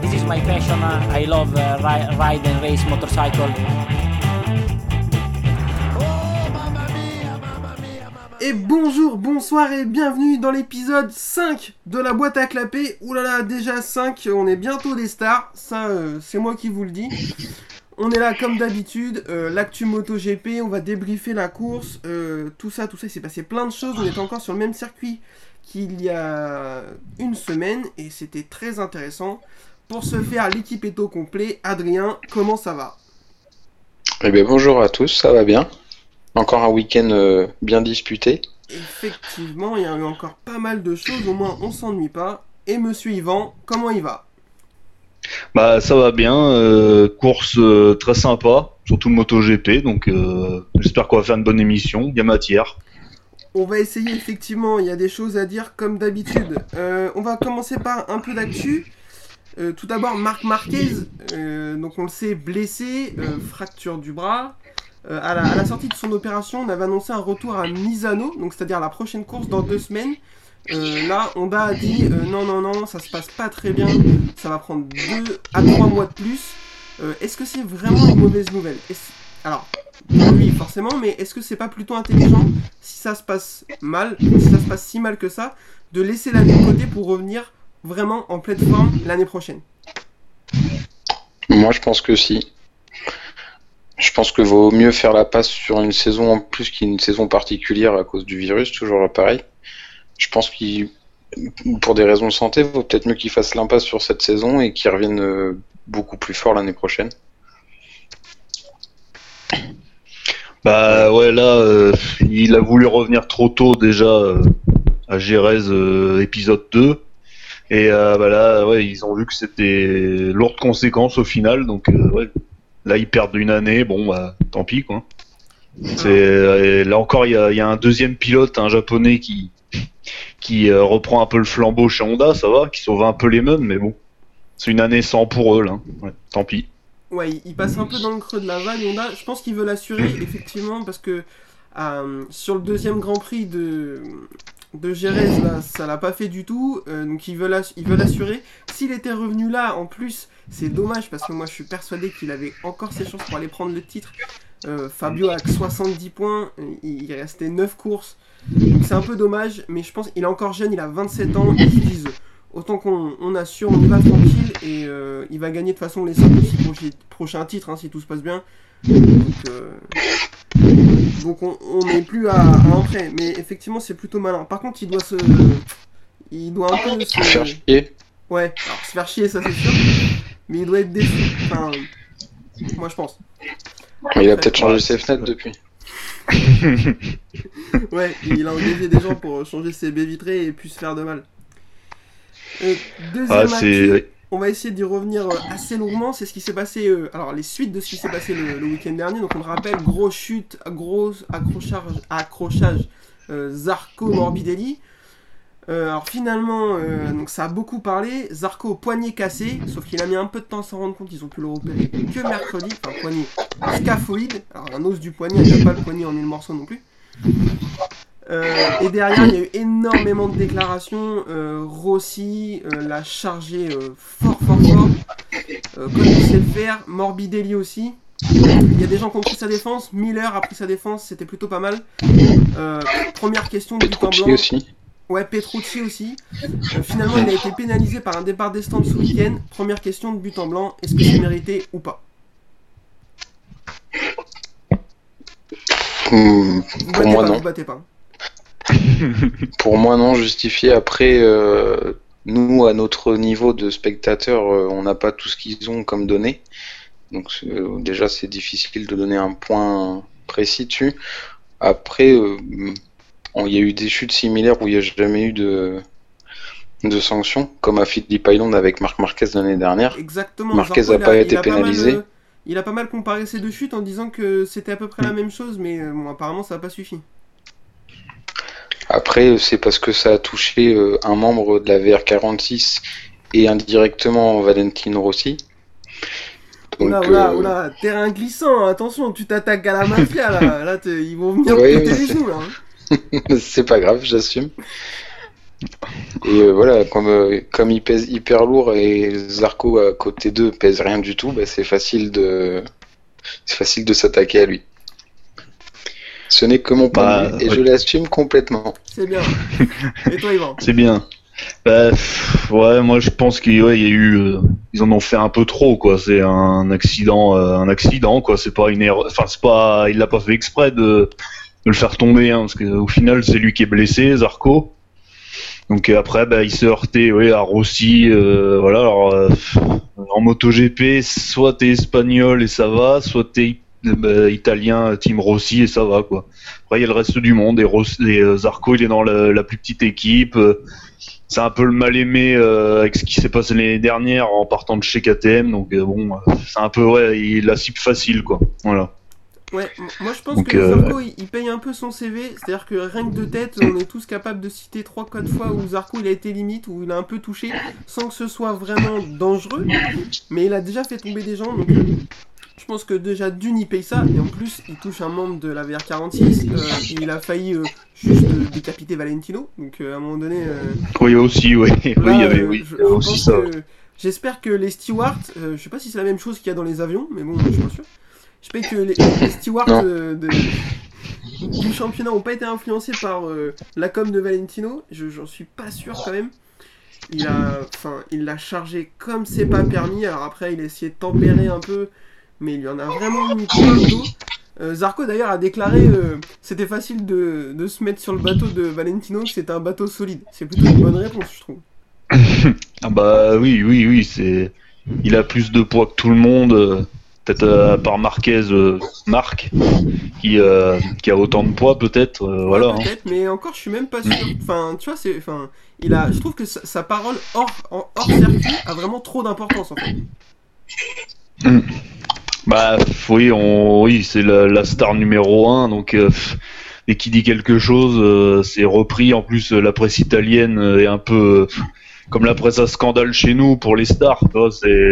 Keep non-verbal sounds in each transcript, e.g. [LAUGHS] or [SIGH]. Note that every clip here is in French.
this is my passion. I love ri ride and race motorcycle. Et bonjour, bonsoir et bienvenue dans l'épisode 5 de la boîte à clapper. Oulala, déjà 5, on est bientôt des stars, ça euh, c'est moi qui vous le dis. On est là comme d'habitude, euh, l'actu MotoGP, on va débriefer la course, euh, tout ça, tout ça, il s'est passé plein de choses, on est encore sur le même circuit qu'il y a une semaine et c'était très intéressant. Pour ce faire, l'équipe est au complet. Adrien, comment ça va? Eh bien bonjour à tous, ça va bien. Encore un week-end euh, bien disputé. Effectivement, il y a eu encore pas mal de choses, au moins on s'ennuie pas. Et monsieur Yvan, comment il va? Bah ça va bien, euh, course euh, très sympa, surtout le MotoGP, donc euh, j'espère qu'on va faire une bonne émission, il y a matière. On va essayer effectivement, il y a des choses à dire comme d'habitude. Euh, on va commencer par un peu d'actu. Euh, tout d'abord, Marc Marquez, euh, donc on le sait, blessé, euh, fracture du bras. À, la, la sortie de son opération, on avait annoncé un retour à Misano, donc c'est-à-dire la prochaine course dans deux semaines. Là, Honda a dit non, non, non, ça se passe pas très bien, ça va prendre deux à trois mois de plus. Est-ce que c'est vraiment une mauvaise nouvelle? Alors, lui forcément, mais est-ce que c'est pas plutôt intelligent si ça se passe mal, si ça se passe si mal que ça, de laisser l'année de côté pour revenir vraiment en pleine forme l'année prochaine Moi je pense que si. Je pense que vaut mieux faire la passe sur une saison en plus qu'une saison particulière à cause du virus, toujours pareil. Je pense qu'il, pour des raisons de santé, vaut peut-être mieux qu'il fasse l'impasse sur cette saison et qu'il revienne euh, beaucoup plus fort l'année prochaine. Bah ouais là, euh, il a voulu revenir trop tôt déjà euh, à Gérèse euh, épisode 2, et euh, bah ouais, ils ont vu que c'était lourde conséquence au final, donc euh, là ils perdent une année, bon bah tant pis quoi. Là encore il y a, un deuxième pilote, un japonais qui qui euh, reprend un peu le flambeau chez Honda, ça va, qui sauve un peu les mêmes, mais bon, c'est une année sans pour eux là, ouais, tant pis. Ouais, il- il passe un peu dans le creux de la vague, Honda. Je pense qu'il veut l'assurer, effectivement, parce que sur le deuxième Grand Prix de, de Jerez, là, ça l'a pas fait du tout. euh, donc il veut l'ass- il veut l'assurer. S'il était revenu là, en plus, c'est dommage, parce que moi je suis persuadé qu'il avait encore ses chances pour aller prendre le titre. Euh, Fabio a que 70 points, euh, il restait 9 courses. Donc c'est un peu dommage, mais je pense qu'il est encore jeune, il a 27 ans, ils se disent autant qu'on on assure, on y va tranquille et il va gagner de façon les 5 ou 6 prochi- prochains titres hein, si tout se passe bien. Donc, donc on on n'est plus à, à un prêt, mais effectivement c'est plutôt malin. Par contre, il doit se. Il doit un peu se. Faire chier. Ouais, alors se faire chier, ça c'est sûr, mais il doit être déçu. Enfin, moi je pense. Il a peut-être changé ses fenêtres depuis. [LAUGHS] Ouais, il a engagé des gens pour changer ses baies vitrées et puis se faire de mal. Euh, deuxième Ah, c'est on va essayer d'y revenir euh, assez longuement. C'est ce qui s'est passé. euh, alors, les suites de ce qui s'est passé le, le week-end dernier. Donc, on le rappelle grosse chute, gros accrochage, accrochage euh, Zarco Morbidelli. Alors, finalement, ça a beaucoup parlé. Zarco, poignet cassé. Sauf qu'il a mis un peu de temps à s'en rendre compte. Ils ont pu le repérer que mercredi. Enfin, poignet scaphoïde. Alors, un os du poignet, il n'y pas le poignet en une morceau non plus. Euh, et derrière, il y a eu énormément de déclarations. Euh, Rossi euh, l'a chargé fort, fort, fort. Comme il sait le faire. Morbidelli aussi. Il y a des gens qui ont pris sa défense. Miller a pris sa défense. C'était plutôt pas mal. Première question de but en blanc. aussi. Ouais, Petrucci aussi. Euh, finalement, il a été pénalisé par un départ des stands ce week-end. Première question de but en blanc. Est-ce que c'est mérité ou pas? Vous Pour battez moi, pas, non. vous battez pas. Pour moi, non, justifié. Après, euh, nous, à notre niveau de spectateurs, euh, on n'a pas tout ce qu'ils ont comme données. Donc, euh, déjà, c'est difficile de donner un point précis dessus. Après, il y a eu des chutes similaires où il n'y a jamais eu de, de sanctions, comme à Philippe Island avec Marc Marquez l'année dernière. Exactement. Marquez Zarco, a il pas été pas mal, pénalisé. il a pas mal comparé ces deux chutes en disant que c'était à peu près la même chose, mais bon, apparemment ça n'a pas suffi. Après, c'est parce que ça a touché euh, un membre de la VR46 et indirectement Valentino Rossi. Donc, Oula, oula, euh, oula, terrain glissant, attention, tu t'attaques à la mafia là, [LAUGHS] là ils vont venir péter les genoux là. hein. [LAUGHS] c'est pas grave, j'assume. Et euh, voilà, comme, euh, comme il pèse hyper lourd et Zarco à côté d'eux pèse rien du tout, bah, c'est facile de c'est facile de s'attaquer à lui. Ce n'est que mon point Bah, et ouais. je l'assume complètement. C'est bien. Et toi, Yvan C'est bien. Bah, pff, ouais, moi je pense qu'il ouais, il y a eu, euh, ils en ont fait un peu trop quoi. C'est un accident, euh, un accident quoi. C'est pas une erreur. Enfin, c'est pas, il l'a pas fait exprès de, de le faire tomber, hein, parce qu'au final c'est lui qui est blessé, Zarco. Donc euh, après, bah, il s'est heurté, ouais, à Rossi. euh, voilà. Alors euh, en MotoGP, soit t'es espagnol et ça va, soit t'es bah, italien, Team Rossi et ça va quoi. Après, il y a le reste du monde et, euh, Zarco, il est dans la, la plus petite équipe. euh, c'est un peu le mal aimé euh, avec ce qui s'est passé l'année dernière en partant de chez KTM. Donc euh, bon, euh, c'est un peu ouais, il la cible facile quoi. Voilà. Ouais, moi je pense Donc, que euh, Zarco il, il paye un peu son CV, c'est-à-dire que rien que de tête, on est tous capables de citer 3-4 fois où Zarco il a été limite, où il a un peu touché, sans que ce soit vraiment dangereux, mais il a déjà fait tomber des gens, donc euh, je pense que déjà d'une il paye ça, et en plus il touche un membre de la VR46, euh, il a failli euh, juste euh, décapiter Valentino, donc à un moment donné... Oui aussi, oui, [LAUGHS] oui, Là, il y avait, oui, J'espère que les stewards, je sais pas si c'est la même chose qu'il y a dans les avions, mais bon, je suis pas sûr. J'espère que les, les stewards de- du championnat ont pas été influencés par la com de Valentino. Je j'en suis pas sûr quand même. Il a, enfin, il l'a chargé comme c'est pas permis. Alors après, il a essayé de tempérer un peu, mais il lui en a vraiment mis plein le dos. Euh, Zarco d'ailleurs a déclaré euh, c'était facile de, de se mettre sur le bateau de Valentino, que c'était un bateau solide. C'est plutôt une bonne réponse, je trouve. [LAUGHS] Ah bah oui, oui, oui, c'est, il a plus de poids que tout le monde. euh, Peut-être euh, à part Marquez, euh, Marc, qui, euh, qui a autant de poids peut-être. voilà. Ouais, hein. mais encore, je suis même pas sûr. Enfin, tu vois, c'est, enfin, il a, je trouve que sa, sa parole hors, hors circuit a vraiment trop d'importance en fait. Bah oui, on, oui, c'est la, la star numéro un, donc euh, pff, et qui dit quelque chose, euh, c'est repris. En plus, euh, la presse italienne est un peu comme la presse à scandale chez nous pour les stars. c'est,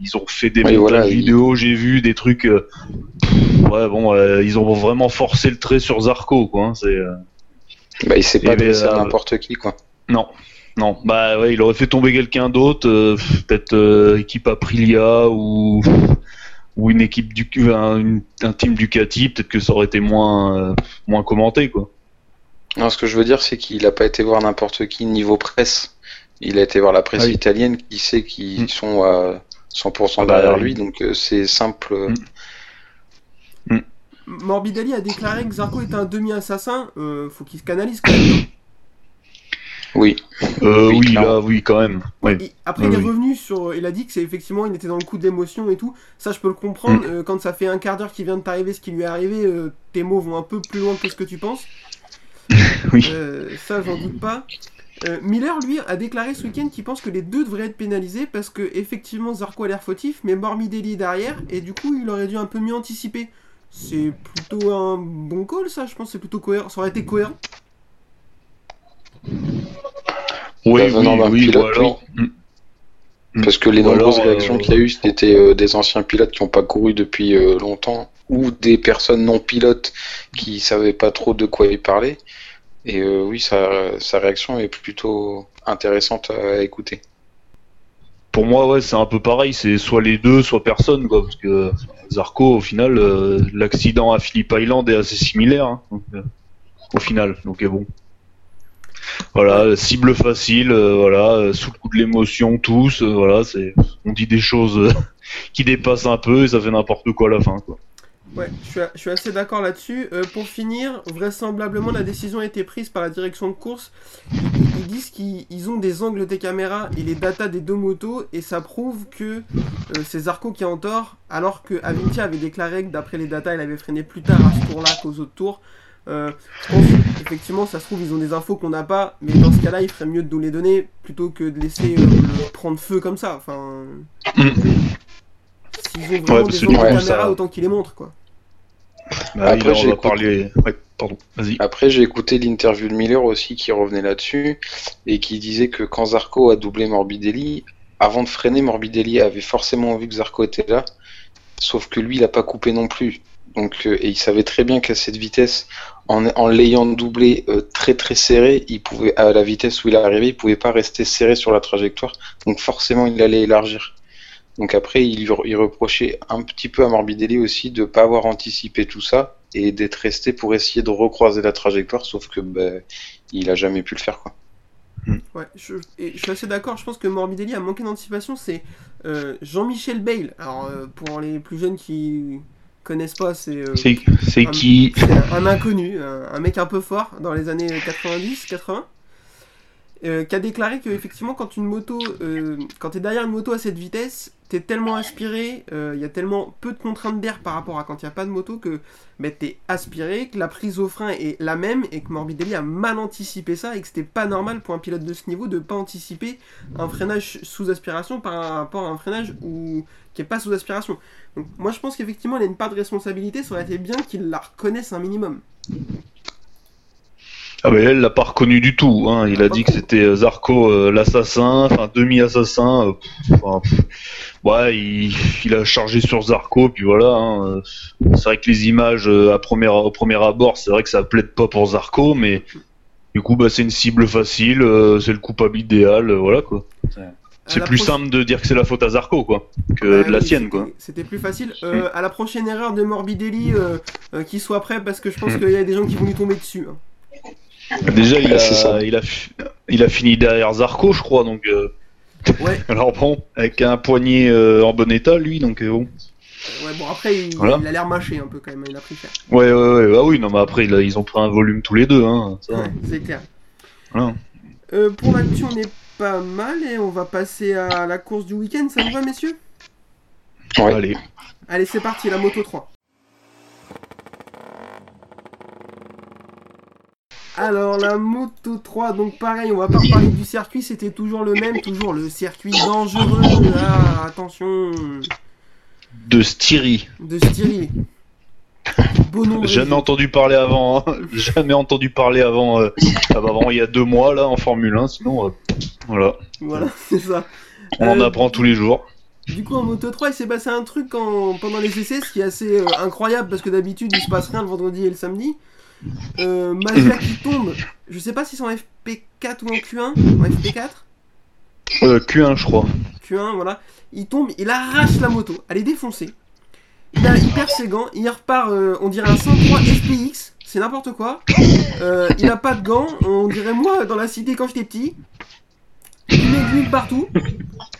ils ont fait des Oui, montages voilà, ils- vidéo, j'ai vu des trucs. euh, ouais, bon, euh, ils ont vraiment forcé le trait sur Zarco, quoi. hein, c'est euh, Bah, il s'est pas ben, adressé à n'importe qui, quoi. non. Non, bah ouais, il aurait fait tomber quelqu'un d'autre, peut-être équipe Aprilia ou ou une équipe du un, une- un team Ducati, peut-être que ça aurait été moins euh, moins commenté quoi. Non, ce que je veux dire, c'est qu'il a pas été voir n'importe qui niveau presse. Il a été voir la presse Ah oui. italienne qui sait qu'ils Mm. sont à 100% Ah bah, derrière lui, donc euh, c'est simple. euh, Mm. Morbidelli a déclaré que Zarco était un demi-assassin. Euh, faut qu'il se canalise quand même. Oui. Euh, Oui, là, oui, quand même. Ouais. Et après, Oui, il est oui. revenu sur. Il a dit que c'est effectivement, il était dans le coup d'émotion et tout. Ça, je peux le comprendre. Mm. Euh, quand ça fait un quart d'heure qu'il vient de t'arriver ce qui lui est arrivé, euh, tes mots vont un peu plus loin que ce que tu penses. [LAUGHS] Oui. Euh, ça, j'en doute pas. Euh, Miller, lui, a déclaré ce week-end qu'il pense que les deux devraient être pénalisés parce que, effectivement, Zarco a l'air fautif, mais Morbidelli est derrière, et du coup, il aurait dû un peu mieux anticiper. C'est plutôt un bon call, ça, je pense, c'est plutôt cohérent. Ça aurait été cohérent. Oui, oui, oui, pilote, ou alors- Mm. Parce que les Ou nombreuses alors, réactions euh, qu'il y a eu, c'était euh, des anciens pilotes qui n'ont pas couru depuis euh, longtemps, ou des personnes non pilotes qui savaient pas trop de quoi ils parlaient. Et oui, sa, sa réaction est plutôt intéressante à écouter. Pour moi, ouais, c'est un peu pareil. C'est soit les deux, soit personne, quoi. Parce que Zarco, au final, l'accident à Phillip Island est assez similaire. hein, donc, au final, donc est bon. Voilà, cible facile, euh, voilà, euh, sous le coup de l'émotion, tous, euh, voilà, c'est, on dit des choses [LAUGHS] qui dépassent un peu et ça fait n'importe quoi à la fin. Ouais, je suis, assez d'accord là-dessus. Pour finir, vraisemblablement, la décision a été prise par la direction de course. Ils, disent qu'ils ils ont des angles des caméras et les datas des deux motos, et ça prouve que c'est Zarco qui est en tort, alors que Avinti avait déclaré que d'après les datas, il avait freiné plus tard à ce tour-là qu'aux autres tours. Euh, je pense effectivement, ça se trouve, ils ont des infos qu'on n'a pas, mais dans ce cas-là, il ferait mieux de nous les donner plutôt que de laisser euh, le prendre feu comme ça. Enfin, s'ils ont vraiment parce des de caméra, ça- autant qu'ils les montrent, quoi. Bah, Après, j'ai parler. Ouais, pardon, vas-y. Après, j'ai écouté l'interview de Miller aussi qui revenait là-dessus et qui disait que quand Zarco a doublé Morbidelli, avant de freiner, Morbidelli avait forcément vu que Zarco était là, sauf que lui, il a pas coupé non plus. Donc, euh, et il savait très bien qu'à cette vitesse, en, en l'ayant doublé euh, très très serré, il pouvait, à la vitesse où il est arrivé, il pouvait pas rester serré sur la trajectoire. Donc forcément, il allait élargir. Donc après, il, il reprochait un petit peu à Morbidelli aussi de pas avoir anticipé tout ça et d'être resté pour essayer de recroiser la trajectoire, sauf que ben, il a jamais pu le faire quoi. Ouais, je, et je suis assez d'accord. Je pense que Morbidelli a manqué d'anticipation. C'est euh, Jean-Michel Bale. Alors, euh, pour les plus jeunes qui connaissent pas, c'est euh, C'est un- qui c'est un, un inconnu, un, un mec un peu fort dans les années 90-80. euh, qui a déclaré que effectivement quand une moto, euh, quand t'es derrière une moto à cette vitesse, t'es tellement aspiré, il y a tellement peu de contraintes d'air par rapport à quand il n'y a pas de moto que ben, t'es aspiré, que la prise au frein est la même et que Morbidelli a mal anticipé ça et que c'était pas normal pour un pilote de ce niveau de pas anticiper un freinage sous aspiration par rapport à un freinage où... qui est pas sous aspiration. Donc moi je pense qu'effectivement il a une de responsabilité, ça aurait été bien qu'il la reconnaisse un minimum. Ah mais elle l'a pas reconnu du tout. Hein. Il a dit que c'était euh, Zarco euh, l'assassin, enfin demi-assassin. euh, ouais, il, il a chargé sur Zarco, puis voilà. hein, euh, C'est vrai que les images euh, à premier, au premier abord, c'est vrai que ça plaide pas pour Zarco, mais du coup, bah, c'est une cible facile, euh, c'est le coupable idéal, euh, voilà quoi. C'est plus simple de dire que c'est la faute à Zarco quoi, que Bah de la oui, sienne c'était- quoi. C'était plus facile. Euh, à la prochaine erreur de Morbidelli, euh, euh, qu'il soit prêt parce que je pense qu'il y a des gens qui vont lui tomber dessus. hein. Déjà, il a, ça. il, a, il a fini derrière Zarco, je crois, donc. euh, Ouais. [LAUGHS] Alors bon, avec un poignet euh, en bon état, lui, donc euh, bon. Ouais, bon après il, Voilà. il a l'air mâché un peu quand même, il a pris cher. Ouais, ouais, ouais, ah oui, non, mais après, là, ils ont pris un volume tous les deux, hein. Ça, Ouais, c'est clair. voilà. Euh, pour l'actu, on est pas mal et on va passer à la course du week-end. Ça vous va, messieurs? Ouais. Allez. Allez, c'est parti, la moto 3. Alors, la moto 3, donc pareil, on va pas reparler du circuit, c'était toujours le même, toujours le circuit dangereux. Ah, attention, De Styrie. de Styrie. Nom de Jamais entendu parler avant, hein. [LAUGHS] Jamais entendu parler avant, euh, ah bah, avant il y a deux mois, là, en Formule 1, sinon, euh, voilà. Voilà, [LAUGHS] c'est ça. On en Euh, apprend tous les jours. Du coup, en Moto 3, il s'est passé un truc en- pendant les essais, ce qui est assez euh, incroyable parce que d'habitude, il se passe rien le vendredi et le samedi. Euh, [COUGHS] qui tombe, je sais pas si c'est en FP4 ou en Q1, en FP4 Euh, Q1, je crois. Q1, voilà. Il tombe, il arrache la moto, elle est défoncée. Il, a, il perd ses gants, il repart, euh, on dirait un 103 FPX, c'est n'importe quoi. Euh, il a pas de gants, on dirait moi dans la cité quand j'étais petit. Il met de l'huile partout.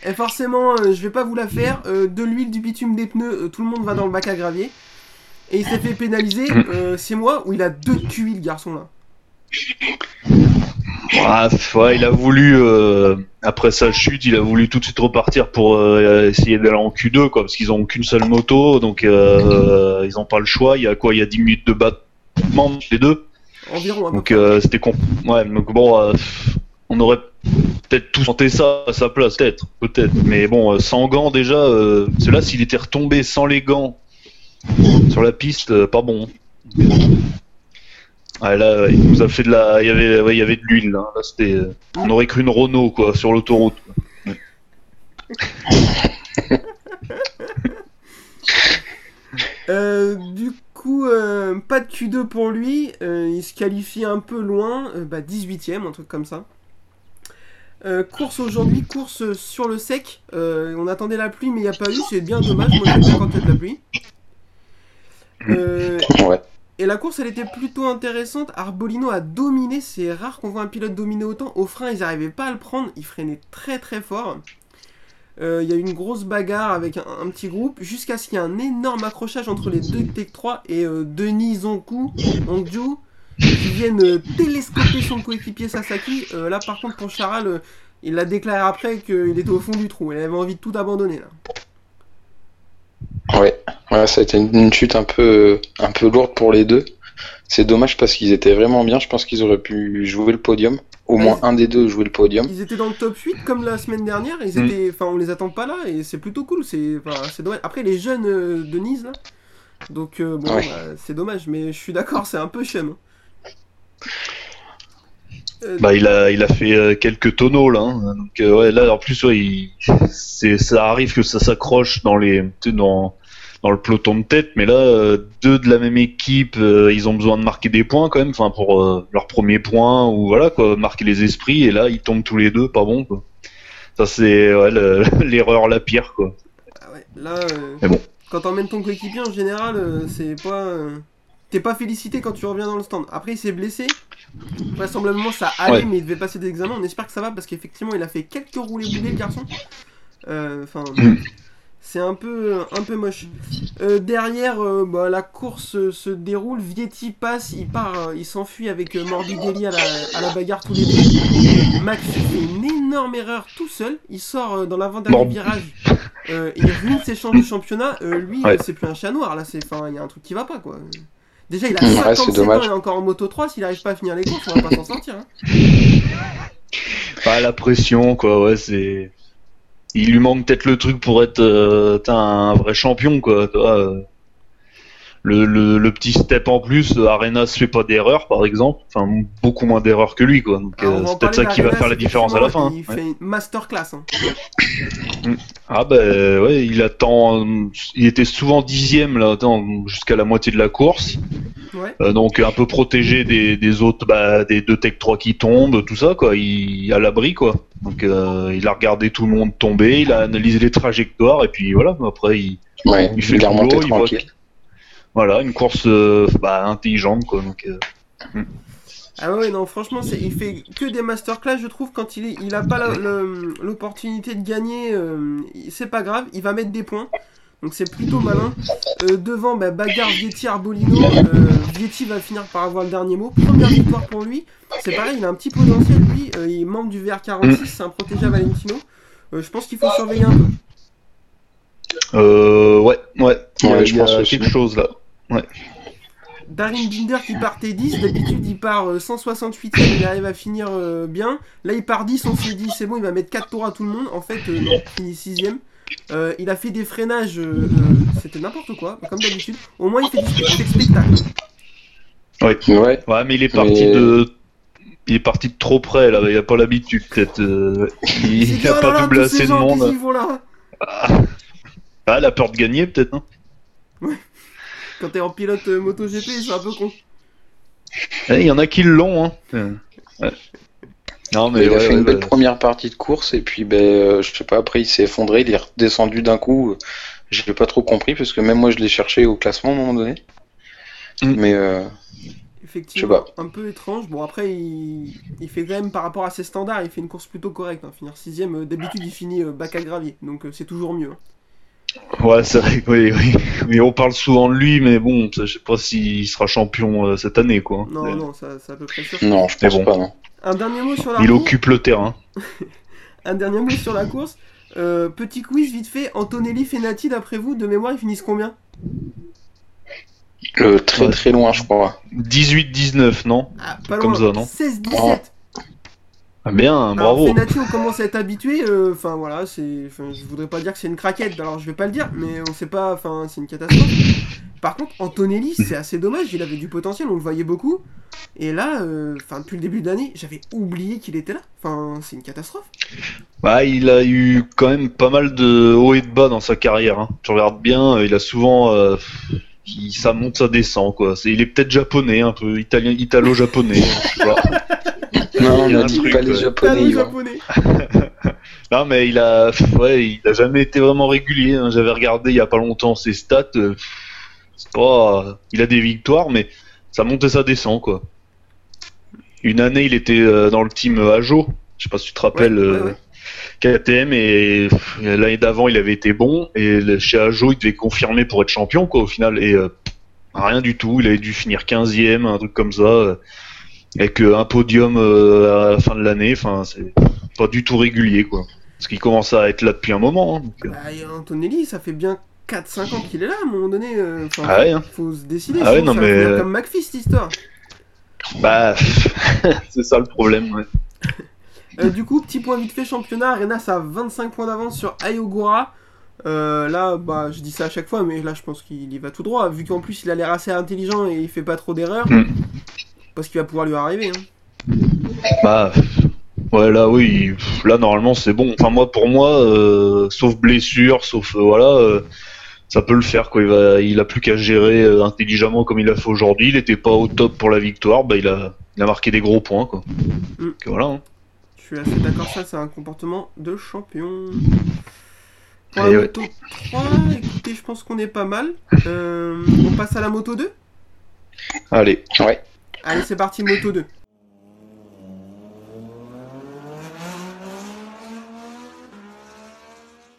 Et forcément, euh, je vais pas vous la faire. de l'huile, du bitume, des pneus, tout le monde va dans le bac à gravier. Et il s'est fait pénaliser euh, 6 mois où il a deux QI, le garçon là. Ah, ouais, il a voulu, euh, après sa chute, il a voulu tout de suite repartir pour euh, essayer d'aller en Q2, quoi, parce qu'ils ont qu'une seule moto, donc euh, ils ont pas le choix. Il y a quoi? Il y a 10 minutes de battement entre les deux. Environ peu. Donc euh, c'était con. Ouais, donc bon, euh, on aurait peut-être tous tenté ça à sa place, peut-être, peut-être. Mais bon, euh, sans gants déjà, euh, là s'il était retombé sans les gants sur la piste, euh, pas bon. Ouais, là, il nous a fait de la, il y avait, il y avait de l'huile. Là, Là, euh, on aurait cru une Renault quoi sur l'autoroute. [LAUGHS] Euh, du coup, pas de Q2 pour lui. il se qualifie un peu loin, bah, 18ème, un truc comme ça. Course aujourd'hui, course sur le sec. On attendait la pluie, mais il n'y a pas eu. C'est bien dommage. Moi, j'aime bien quand il y a de la pluie. Euh, Ouais. et la course, elle était plutôt intéressante. Arbolino a dominé. C'est rare qu'on voit un pilote dominer autant. Au frein, ils n'arrivaient pas à le prendre. Ils freinaient très très fort. Euh, Il y a eu une grosse bagarre avec un, un petit groupe jusqu'à ce qu'il y ait un énorme accrochage entre les deux Tech 3 et euh, Denis Zonku, Hongju, qui viennent télescoper son coéquipier Sasaki. Là, par contre, pour Charal, il l'a déclaré après qu'il était au fond du trou. Il avait envie de tout abandonner là. Ouais, ouais, ça a été une, chute un peu, un peu lourde pour les deux. C'est dommage parce qu'ils étaient vraiment bien. Je pense qu'ils auraient pu jouer le podium. Au Ouais, moins un des deux jouer le podium. Ils étaient dans le top 8 comme la semaine dernière. Ils Mm. étaient, enfin, on les attend pas là et c'est plutôt cool. C'est, enfin, c'est dommage. Après, les jeunes euh, de Nice là. Donc euh, bon, Ouais. bah, c'est dommage, mais je suis d'accord, c'est un peu chum. Euh, Bah il a, il a fait euh, quelques tonneaux là. hein. Donc euh, ouais, là en plus ouais, il- c'est, ça arrive que ça s'accroche dans les, dans, dans le peloton de tête, mais là, deux de la même équipe, ils ont besoin de marquer des points quand même, enfin pour euh, leur premier point ou voilà quoi, marquer les esprits, et là ils tombent tous les deux, pas bon quoi. Ça c'est ouais, le- [LAUGHS] l'erreur la pire quoi. Ah ouais, là, euh, Mais bon. quand t'emmènes ton coéquipier, en général, euh, c'est pas. T'es pas félicité quand tu reviens dans le stand. Après, il s'est blessé. Vraisemblablement, ça allait, Ouais. mais il devait passer des examens. On espère que ça va parce qu'effectivement, il a fait quelques roulés boulés, le garçon. Euh, Enfin, Mm. c'est un peu, un peu moche. Euh, derrière, euh, bah, la course euh, se déroule. Vietti passe, il part, il s'enfuit avec Morbidelli à la, à la bagarre tous les deux. McPhee fait une énorme erreur tout seul. Il sort dans l'avant-dernier virage. Il ruine ses chances de championnat. Lui, Ouais. c'est plus un chat noir. Là, c'est, enfin, il y a un truc qui va pas, quoi. Déjà, il a Ouais, c'est 57 ans, il est encore en moto 3. S'il arrive pas à finir les courses, on va pas s'en sortir. hein. [LAUGHS] Pas la pression quoi, ouais c'est. Il lui manque peut-être le truc pour être euh, un vrai champion quoi. euh. Le, le, le petit step en plus, euh, Arena se fait pas d'erreur par exemple, enfin beaucoup moins d'erreurs que lui quoi. Donc on euh, c'est peut-être ça qui va faire la différence à la fin. hein. Il Ouais. fait une masterclass. hein. [COUGHS] Ah ben ouais, il attend, il était souvent dixième là, jusqu'à la moitié de la course, Ouais. Euh, donc un peu protégé des, des autres, bah, des deux Tech 3 qui tombent, tout ça quoi, il à l'abri quoi. Donc euh, il a regardé tout le monde tomber, il a analysé les trajectoires et puis voilà, après il, Ouais, il fait le boulot, il voit voilà, une course euh, bah, intelligente quoi. Donc euh, Ah ouais, non, franchement, c'est, il fait que des masterclass, je trouve, quand il, est, il a pas la- le- l'opportunité de gagner, euh, c'est pas grave, il va mettre des points. Donc c'est plutôt malin. Euh, devant, bah, bagarre Vietti Arbolino. Euh, Vietti va finir par avoir le dernier mot. Première victoire pour lui. C'est pareil, il a un petit potentiel, lui. Euh, il est membre du VR46, c'est un protégé à Valentino. Euh, je pense qu'il faut surveiller un peu. euh, ouais, ouais, il y a, Ouais, je a pense aussi. quelque chose là. Darin Binder qui partait 10, d'habitude il part euh, 168 il arrive à finir euh, bien. Là il part 10, on s'est dit c'est bon, il va mettre 4 tours à tout le monde. En fait, euh, non, il finit 6 euh, Il a fait des freinages, euh, euh, c'était n'importe quoi, comme d'habitude. Au moins il fait du spectacle. Ouais, Ouais, mais il est parti Mais- de. Il est parti de trop près là, il a pas l'habitude peut-être. euh, Il, s'est dit, a là pas là, doublé assez de monde. là? Ah, la peur de gagner peut-être. Hein. Quand t'es en pilote euh, MotoGP, c'est un peu con. Eh, Il y en a qui l'ont. Hein. Ouais. Non mais il a fait ouais, une belle ouais. première partie de course et puis ben euh, je sais pas après il s'est effondré, il est redescendu d'un coup. J'ai pas trop compris parce que même moi je l'ai cherché au classement à un moment donné. Mm. Mais euh, Effectivement, Je sais un peu étrange. Bon après il, il fait quand même par rapport à ses standards, il fait une course plutôt correcte. hein. Finir 6 d'habitude il finit bac à gravier, donc c'est toujours mieux. hein. Ouais, c'est vrai. que Oui, oui. Mais on parle souvent de lui, mais bon, je sais pas s'il sera champion euh, cette année quoi. Non, Euh, non, ça, c'est à peu près sûr. non, je pense bon. pas non. Un dernier mot sur la Il course. occupe le terrain. [LAUGHS] Un dernier mot sur la course. Euh, petit quiz vite fait. Antonelli Fenati, d'après vous, de mémoire, ils finissent combien? Le très Ouais. très loin je crois. 18-19, non? Ah, Pas Comme loin. ça, non? 16-17. Ah, Bien, Alors, bravo. Fenati, on commence à être habitué. euh, Enfin, voilà, c'est. je voudrais pas dire que c'est une craquette, alors je vais pas le dire, mais on sait pas. Enfin, c'est une catastrophe. Par contre, Antonelli, [LAUGHS] c'est assez dommage. Il avait du potentiel, on le voyait beaucoup. Et là, euh, enfin, depuis le début de l'année, j'avais oublié qu'il était là. Enfin, c'est une catastrophe. Bah, il a eu quand même pas mal de hauts et de bas dans sa carrière. Hein. Tu regardes bien, euh, il a souvent. euh, il- ça monte, ça descend, quoi. Il est peut-être japonais, un peu italien, italo-japonais. [LAUGHS] Non, Il a on un a dit truc, pas les. Pas japonais. [LAUGHS] Non, mais il a, ouais, il a jamais été vraiment régulier. hein. J'avais regardé il y a pas longtemps ses stats. euh, c'est pas, il a des victoires, mais ça monte et ça descend, quoi. Une année, il était euh, dans le team Ajo. Je sais pas si tu te rappelles. Ouais, ouais, euh, ouais. KTM et l'année d'avant il avait été bon et chez Ajo il devait confirmer pour être champion quoi au final et euh, rien du tout il avait dû finir 15ème un truc comme ça euh, avec euh, un podium euh, à la fin de l'année enfin c'est pas du tout régulier quoi parce qu'il commence à être là depuis un moment hein, donc, euh, Bah, et Antonelli, ça fait bien 4-5 ans qu'il est là, à un moment donné. euh, Ah ouais, hein. Faut se décider. Ah ouais, non, mais, comme McPhee, cette histoire. bah [LAUGHS] c'est ça le problème ouais. [LAUGHS] Euh, du coup, petit point vite fait championnat. Arenas a 25 points d'avance sur Ayogura. Euh, là, bah, je dis ça à chaque fois, mais là, je pense qu'il y va tout droit. Vu qu'en plus, il a l'air assez intelligent et il fait pas trop d'erreurs. Mm. Parce qu'il va pouvoir lui arriver. hein. Bah ouais là oui là normalement c'est bon enfin moi pour moi euh, sauf blessure sauf euh, voilà euh, ça peut le faire quoi. Il va, il a plus qu'à gérer euh, intelligemment comme il l'a fait aujourd'hui. Il était pas au top pour la victoire, bah il a, il a marqué des gros points quoi. Mm. Donc, voilà. hein. Je suis assez d'accord, ça c'est un comportement de champion. Pour Et la ouais. moto 3, écoutez, je pense qu'on est pas mal. Euh, on passe à la moto 2 Allez. Ouais. Allez, c'est parti, moto 2.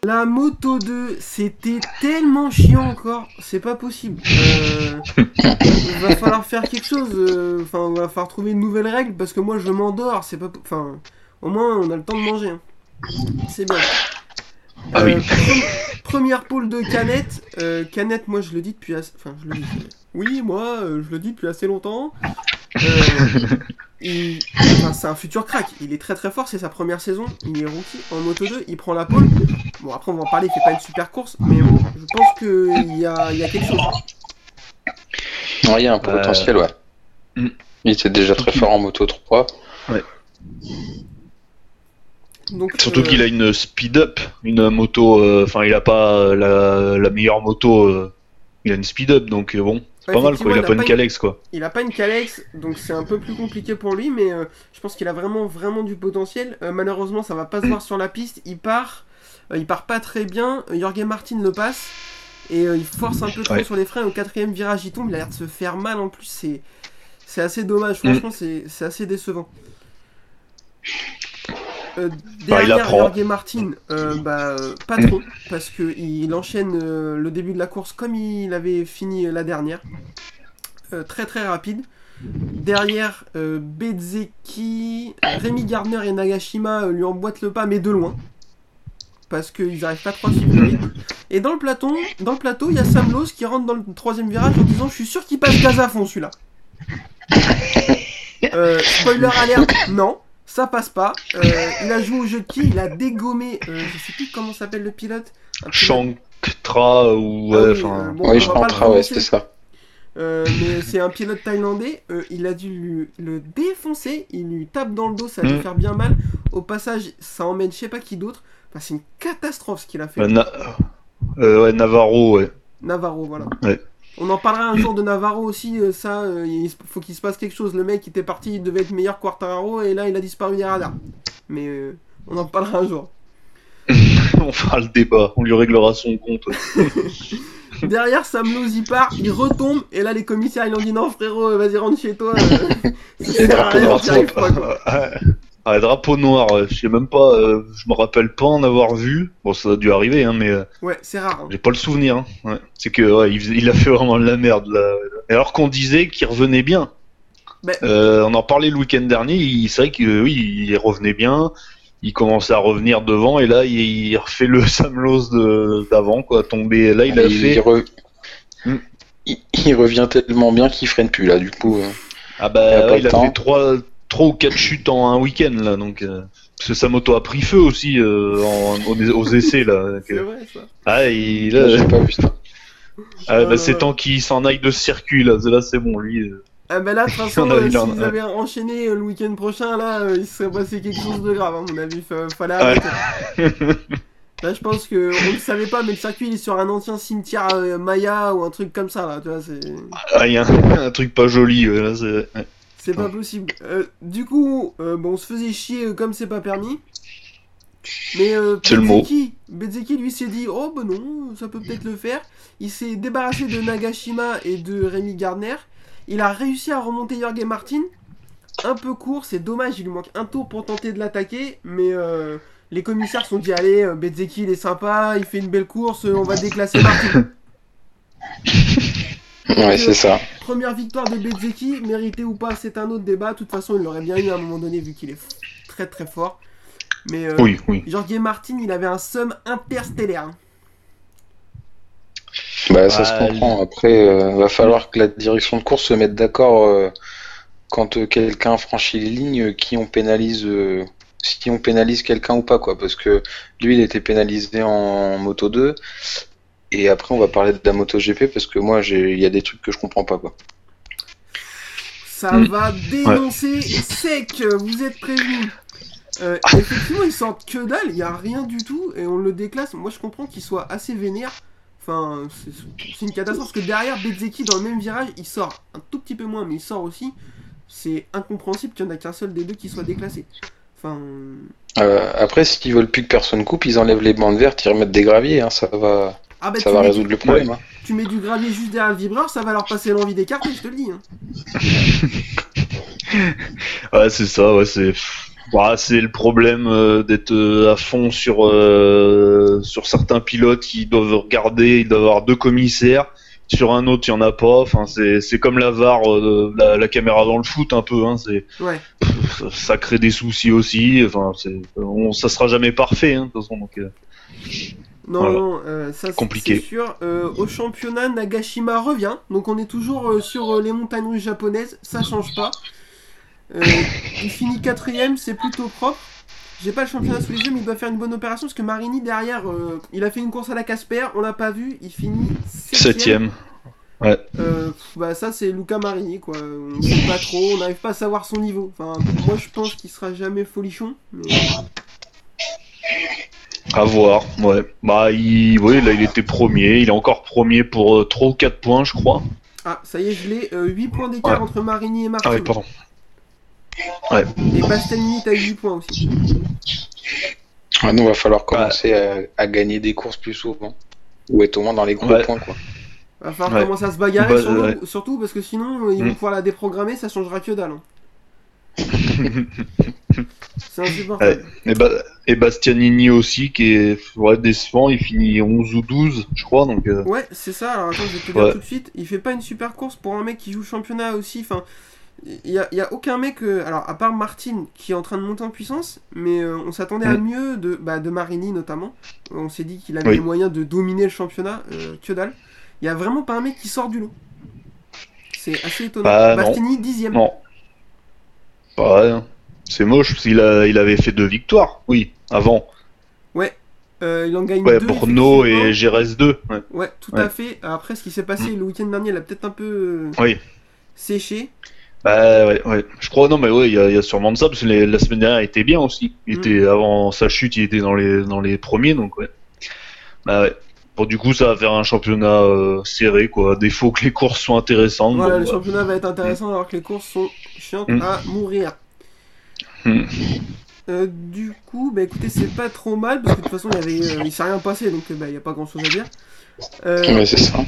La moto 2, c'était tellement chiant encore, c'est pas possible. Euh, il va falloir faire quelque chose, euh, enfin, il va falloir trouver une nouvelle règle parce que moi je m'endors, c'est pas. Enfin, au moins on a le temps de manger. hein. C'est bien. Ah oui. pre- première pôle de Canette. Euh, Canette, moi je le dis depuis assez... Enfin, je le dis. Oui, moi euh, je le dis depuis assez longtemps. Euh, il- enfin, c'est un futur crack. Il est très très fort, c'est sa première saison. Il est rookie en moto 2, il prend la pole. Bon, après on va en parler, il fait pas une super course, mais bon, je pense qu'il y a, il y a quelque chose. Ouais, il y a un Euh, potentiel, ouais. mm. Il était déjà très fort en moto 3. Donc, Surtout euh, qu'il a une speed up, une moto. euh, Enfin, il a pas la, la meilleure moto. euh, il a une speed up, donc euh, bon, c'est pas mal quoi. Il a pas une Calex quoi. Il a pas une Calex, donc c'est un peu plus compliqué pour lui, mais euh, je pense qu'il a vraiment vraiment du potentiel. Euh, malheureusement, ça va pas se voir sur la piste. Il part, euh, il part pas très bien. Jorge Martin le passe et il force un peu trop Ouais. sur les freins. Au quatrième virage, il tombe. Il a l'air de se faire mal en plus. C'est c'est assez dommage. Mm. Franchement, c'est assez décevant. Euh, Bah, derrière apprend. Jorge Martin, euh, bah, euh, pas trop, parce qu'il enchaîne euh, le début de la course comme il avait fini la dernière. Euh, très très rapide. Derrière, euh, Bezeki, Rémi Gardner et Nagashima euh, lui emboîtent le pas, mais de loin. Parce qu'ils n'arrivent pas trop à suivre. Et dans le, plateau, dans le plateau, il y a Sam Lowe qui rentre dans le troisième virage en disant Je suis sûr qu'il passe gaz à fond celui-là. Euh, spoiler alert, non, ça passe pas. Euh, il a joué au jeu de qui? Il a dégommé, euh, je sais plus comment s'appelle le pilote. Shanktra ou Ah ouais, oui, enfin. euh, bon, oui, ouais, c'était ça. Euh, mais c'est un pilote thaïlandais, euh, il a dû lui- le défoncer, il lui tape dans le dos, ça a dû Mm. faire bien mal. Au passage, ça emmène je sais pas qui d'autre. Enfin, c'est une catastrophe ce qu'il a fait. euh, Na- euh, ouais, Navarro, ouais. Navarro, voilà. Ouais. On en parlera un jour de Navarro aussi, euh, ça, euh, il faut qu'il se passe quelque chose. Le mec était parti, il devait être meilleur Quartararo, et là il a disparu des radars. Mais euh, on en parlera un jour. [LAUGHS] on fera le débat, on lui réglera son compte. [LAUGHS] Derrière, Sam Lowe y part, il retombe, et là les commissaires ils ont dit non frérot, vas-y rentre chez toi. euh, [LAUGHS] ça Ah, drapeau noir, euh, je sais même pas, euh, je me rappelle pas en avoir vu. Bon, ça a dû arriver, hein, mais euh, Ouais, c'est rare. hein. j'ai pas le souvenir. hein. Ouais. C'est que ouais, il, faisait- il a fait vraiment de la merde là. Alors qu'on disait qu'il revenait bien. Ben- Euh, on en parlait le week-end dernier. il- C'est vrai que oui, il revenait bien. Il commençait à revenir devant et là il, il refait le [LAUGHS] Sam Lowe de- d'avant quoi, tomber. Là il a il, fait. re- Hmm. il, il revient tellement bien qu'il freine plus là, du coup. euh. Ah Il a bah ouais, il a fait trois, trois ou quatre chutes en un week-end là, donc euh, parce que sa moto a pris feu aussi euh, en- aux, aux essais là. [LAUGHS] donc, C'est euh, vrai ça. ah, il, Là, là, j'ai pas vu ça. ah, Euh, bah, c'est temps qu'il s'en aille de ce circuit là, là c'est bon lui. euh. Ah bah là, de [LAUGHS] toute façon, euh, s'ils avaient enchaîné euh, le week-end prochain, là, euh, il se serait passé quelque chose de grave, à mon avis. Fa- fallait Ouais. arrêter. [LAUGHS] Là, je pense que on le savait pas, mais le circuit il est sur un ancien cimetière euh, Maya ou un truc comme ça, là, tu vois, c'est. Ah, il y a un, un truc pas joli. là, c'est- ouais. C'est pas possible. Euh, du coup, euh, bon, on se faisait chier euh, comme c'est pas permis. Mais euh, C'est le mot. Bezzeki, Bezzeki, lui s'est dit oh bah non, ça peut peut-être le faire. Il s'est débarrassé de Nagashima et de Rémi Gardner. Il a réussi à remonter Jorge Martin. Un peu court, c'est dommage, il lui manque un tour pour tenter de l'attaquer, mais euh, les commissaires se sont dit allez, Bezzeki il est sympa, il fait une belle course, on va déclasser Martin. [LAUGHS] Ouais, c'est ça. Première victoire de Bezzeki, méritée ou pas, c'est un autre débat. De toute façon, il l'aurait bien eu à un moment donné vu qu'il est très très fort. Mais euh, Oui, oui. Jorge Martin, il avait un somme interstellaire. Bah, ça se Ouais, comprend. Après, euh, va falloir que la direction de course se mette d'accord euh, quand euh, quelqu'un franchit les lignes, euh, qui on pénalise, euh, si on pénalise quelqu'un ou pas, quoi. Parce que lui, il était pénalisé en moto 2. Et après, on va parler de la moto GP parce que moi, j'ai, il y a des trucs que je comprends pas, quoi. Ça Mm. va dénoncer sec, vous êtes prévenus. Euh, effectivement, ils sortent que dalle, il n'y a rien du tout et on le déclasse. Moi, je comprends qu'il soit assez vénère. Enfin, c'est c'est une catastrophe parce que derrière Bezeki dans le même virage, il sort un tout petit peu moins, mais il sort aussi. C'est incompréhensible qu'il n'y en a qu'un seul des deux qui soit déclassé. Enfin, Euh, après, s'ils veulent plus que personne coupe, ils enlèvent les bandes vertes, ils remettent des graviers, hein, ça va, ah bah ça tu, va mets, résoudre le problème. hein. tu mets du gravier juste derrière le vibreur, ça va leur passer l'envie d'écarter, je te le dis. hein. [LAUGHS] Ouais, c'est ça, ouais, c'est. Bah, c'est le problème euh, d'être euh, à fond sur euh, sur certains pilotes qui doivent regarder, ils doivent avoir deux commissaires. Sur un autre, il y en a pas. Enfin, c'est c'est comme la VAR, euh, la, la caméra dans le foot un peu. Hein, c'est Ouais. ça, ça crée des soucis aussi. Enfin, c'est on, ça sera jamais parfait. Hein, de toute façon, donc. Non, Voilà. non, euh, ça c'est- sûr. Euh, au championnat, Nagashima revient. Donc on est toujours euh, sur les montagnes russes japonaises. Ça change pas. Il finit quatrième, c'est plutôt propre. J'ai pas le championnat sous les yeux, mais il doit faire une bonne opération parce que Marini derrière, il a fait une course à la Casper, on l'a pas vu, il finit septième. Septième. Pff, bah ça c'est Luca Marini quoi. On sait pas trop, on n'arrive pas à savoir son niveau. Enfin, moi je pense qu'il sera jamais folichon. Mais... À voir, ouais. Bah, il, ouais, là, il était premier. Il est encore premier pour euh, 3 ou 4 points, je crois. Ah, ça y est, je l'ai. 8 points d'écart Ouais. entre Marini et Martin. Ah, ouais, pardon. Et Bastianini à 8 points aussi. Ouais, nous, va falloir commencer à, à gagner des courses plus souvent. Ou être au moins dans les gros Ouais. points, quoi. Va falloir Ouais. commencer à se bagarrer, Bah, surtout, ouais. surtout parce que sinon euh, ils vont Mm. pouvoir la déprogrammer, ça changera que dalle. hein. [LAUGHS] C'est insupportable. Et, et Bastianini aussi, qui est ouais, décevant. Il finit 11 ou 12, je crois. Donc, euh, Ouais, c'est ça. Alors attends, je vais te dire Ouais. tout de suite. Il fait pas une super course pour un mec qui joue championnat aussi. Enfin, il y a, aucun mec. euh, alors, à part Martin qui est en train de monter en puissance, mais euh, on s'attendait à Mm. mieux de, bah, de Marini notamment. On s'est dit qu'il avait Oui. les moyens de dominer le championnat. que dalle. Il y a vraiment pas un mec qui sort du lot. C'est assez étonnant. Bah, dixième. non. Bah, ouais, hein. c'est moche, parce qu'il a, il avait fait deux victoires. Oui, avant. Euh, il en gagne Ouais, deux. Borno effectivement. et Gérès 2. Ouais. Ouais, tout Ouais. à fait. Après, ce qui s'est passé le week-end dernier, il a peut-être un peu euh, Oui. séché. Bah ouais, ouais. Je crois, non, mais ouais, il y, a- il y a sûrement de ça, parce que les- la semaine dernière, il était bien aussi. Il Mm. était, avant sa chute, il était dans les, dans les premiers, donc ouais. Bah ouais. Bon, du coup, ça va faire un championnat euh, serré, quoi. À défaut que les courses soient intéressantes. Voilà, bon, le bah. championnat va être intéressant alors que les courses sont chiantes Mm. à mourir. Mm. Euh, du coup, bah écoutez, c'est pas trop mal parce que de toute façon, il, y avait, euh, il s'est rien passé donc bah, il n'y a pas grand chose à dire. Euh, Ouais, c'est ça.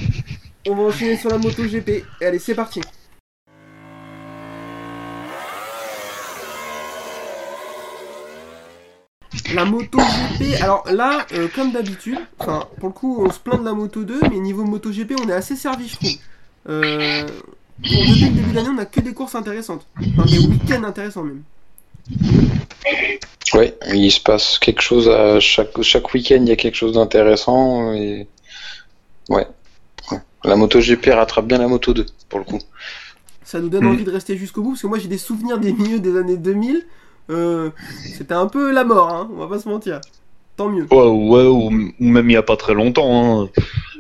on va enchaîner sur la moto GP. Et allez, c'est parti. La moto GP, alors là, euh, comme d'habitude, enfin, pour le coup, on se plaint de la moto 2, mais niveau moto GP, on est assez servi, je trouve. Euh, pour depuis le début d'année, on a que des courses intéressantes. Enfin, des week-ends intéressants même. Ouais, il se passe quelque chose à chaque, chaque week-end, il y a quelque chose d'intéressant. Et... Ouais. ouais. La moto GP rattrape bien la moto 2, pour le coup. Ça nous donne Mm. envie de rester jusqu'au bout, parce que moi j'ai des souvenirs des milieux des années 2000. Euh, C'était un peu la mort, hein, on va pas se mentir. Tant mieux. Ouais, ouais, ou, même il y a pas très longtemps, hein.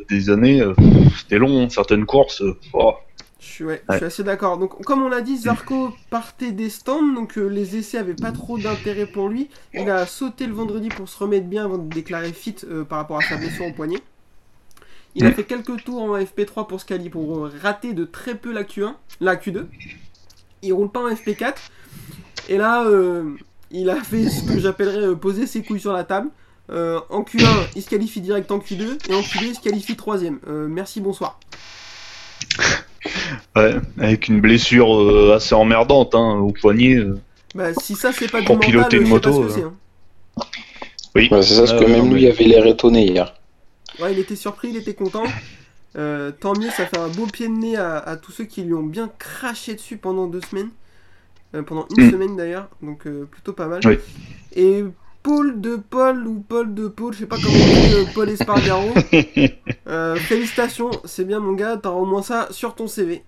des années, euh, c'était long, hein, certaines courses. euh, oh. Je suis, ouais, je Ouais. suis assez d'accord. Donc, comme on l'a dit, Zarco partait des stands, donc euh, les essais avaient pas trop d'intérêt pour lui. Il a sauté le vendredi pour se remettre bien avant de déclarer fit par rapport à sa blessure au poignet. Il a fait quelques tours en FP3 pour se qualifier, pour rater de très peu la Q1, la Q2. Il roule pas en FP4. Et là, euh, il a fait ce que j'appellerais euh, poser ses couilles sur la table. Euh, en Q1, il se qualifie direct en Q2, et en Q2, il se qualifie troisième. Euh, merci, bonsoir. Ouais, avec une blessure euh, assez emmerdante hein, au poignet. euh. Bah, si ça c'est pas du Pour mental, piloter une je sais pas moto, ce que euh. c'est, hein. Oui, Ouais, c'est ça, parce que même lui mais- avait l'air étonné hier. Ouais, il était surpris, il était content. Euh, tant mieux, ça fait un beau pied de nez à, à tous ceux qui lui ont bien craché dessus pendant deux semaines. Euh, pendant une Mm. semaine d'ailleurs, donc euh, plutôt pas mal. Oui. Et Paul de Paul ou Paul de Paul, je sais pas comment on dit, euh, Paul Espargaro. [LAUGHS] Euh, félicitations, c'est bien mon gars, t'auras au moins ça sur ton CV.